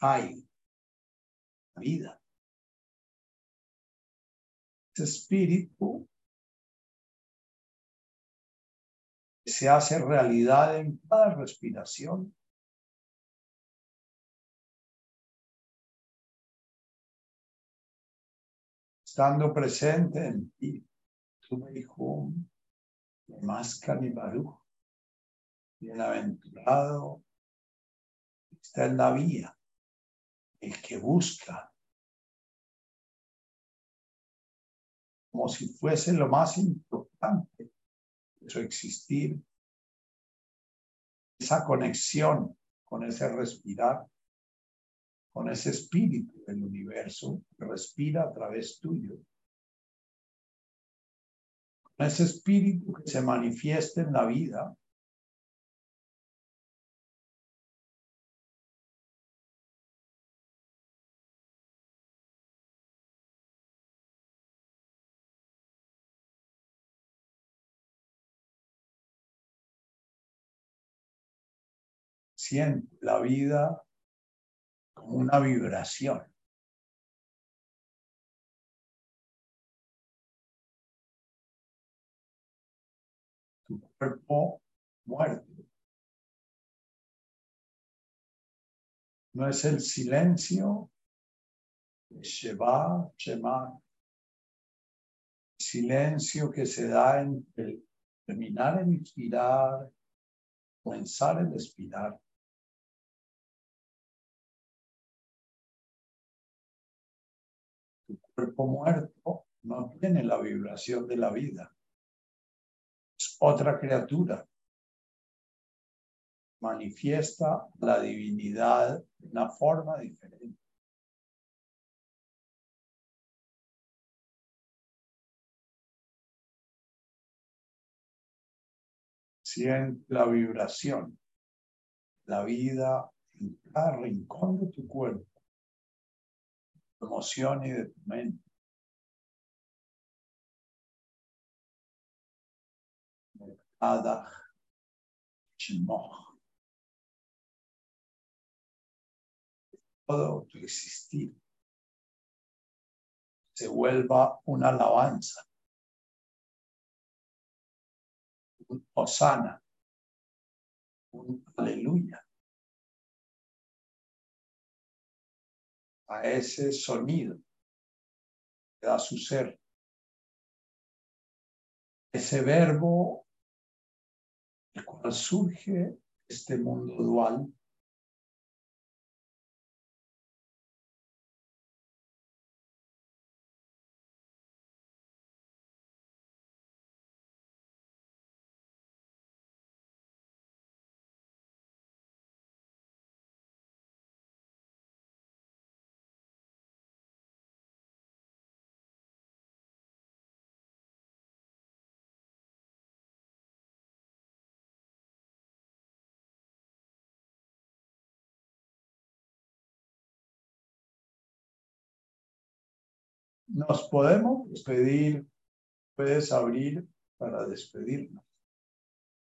hay vida. Ese espíritu se hace realidad en cada respiración. Estando presente en ti, tu hijo, más Baruch, bienaventurado, está en la vía, el que busca, como si fuese lo más importante de su existir, esa conexión con ese respirar, con ese espíritu del universo que respira a través tuyo ese espíritu que se manifiesta en la vida. Siente la vida como una vibración. Cuerpo muerto. No es el silencio de Sheba, Shema, silencio que se da en el terminar en inspirar, comenzar en expirar. Tu cuerpo muerto no tiene la vibración de la vida otra criatura. Manifiesta la divinidad de una forma diferente. Siente la vibración, la vida en cada rincón de tu cuerpo, emoción y de tu mente. Adach, Todo tu existir se vuelva una alabanza, un osana, un aleluya. A ese sonido que da su ser. Ese verbo el cual surge este mundo dual Nos podemos despedir, puedes abrir para despedirnos.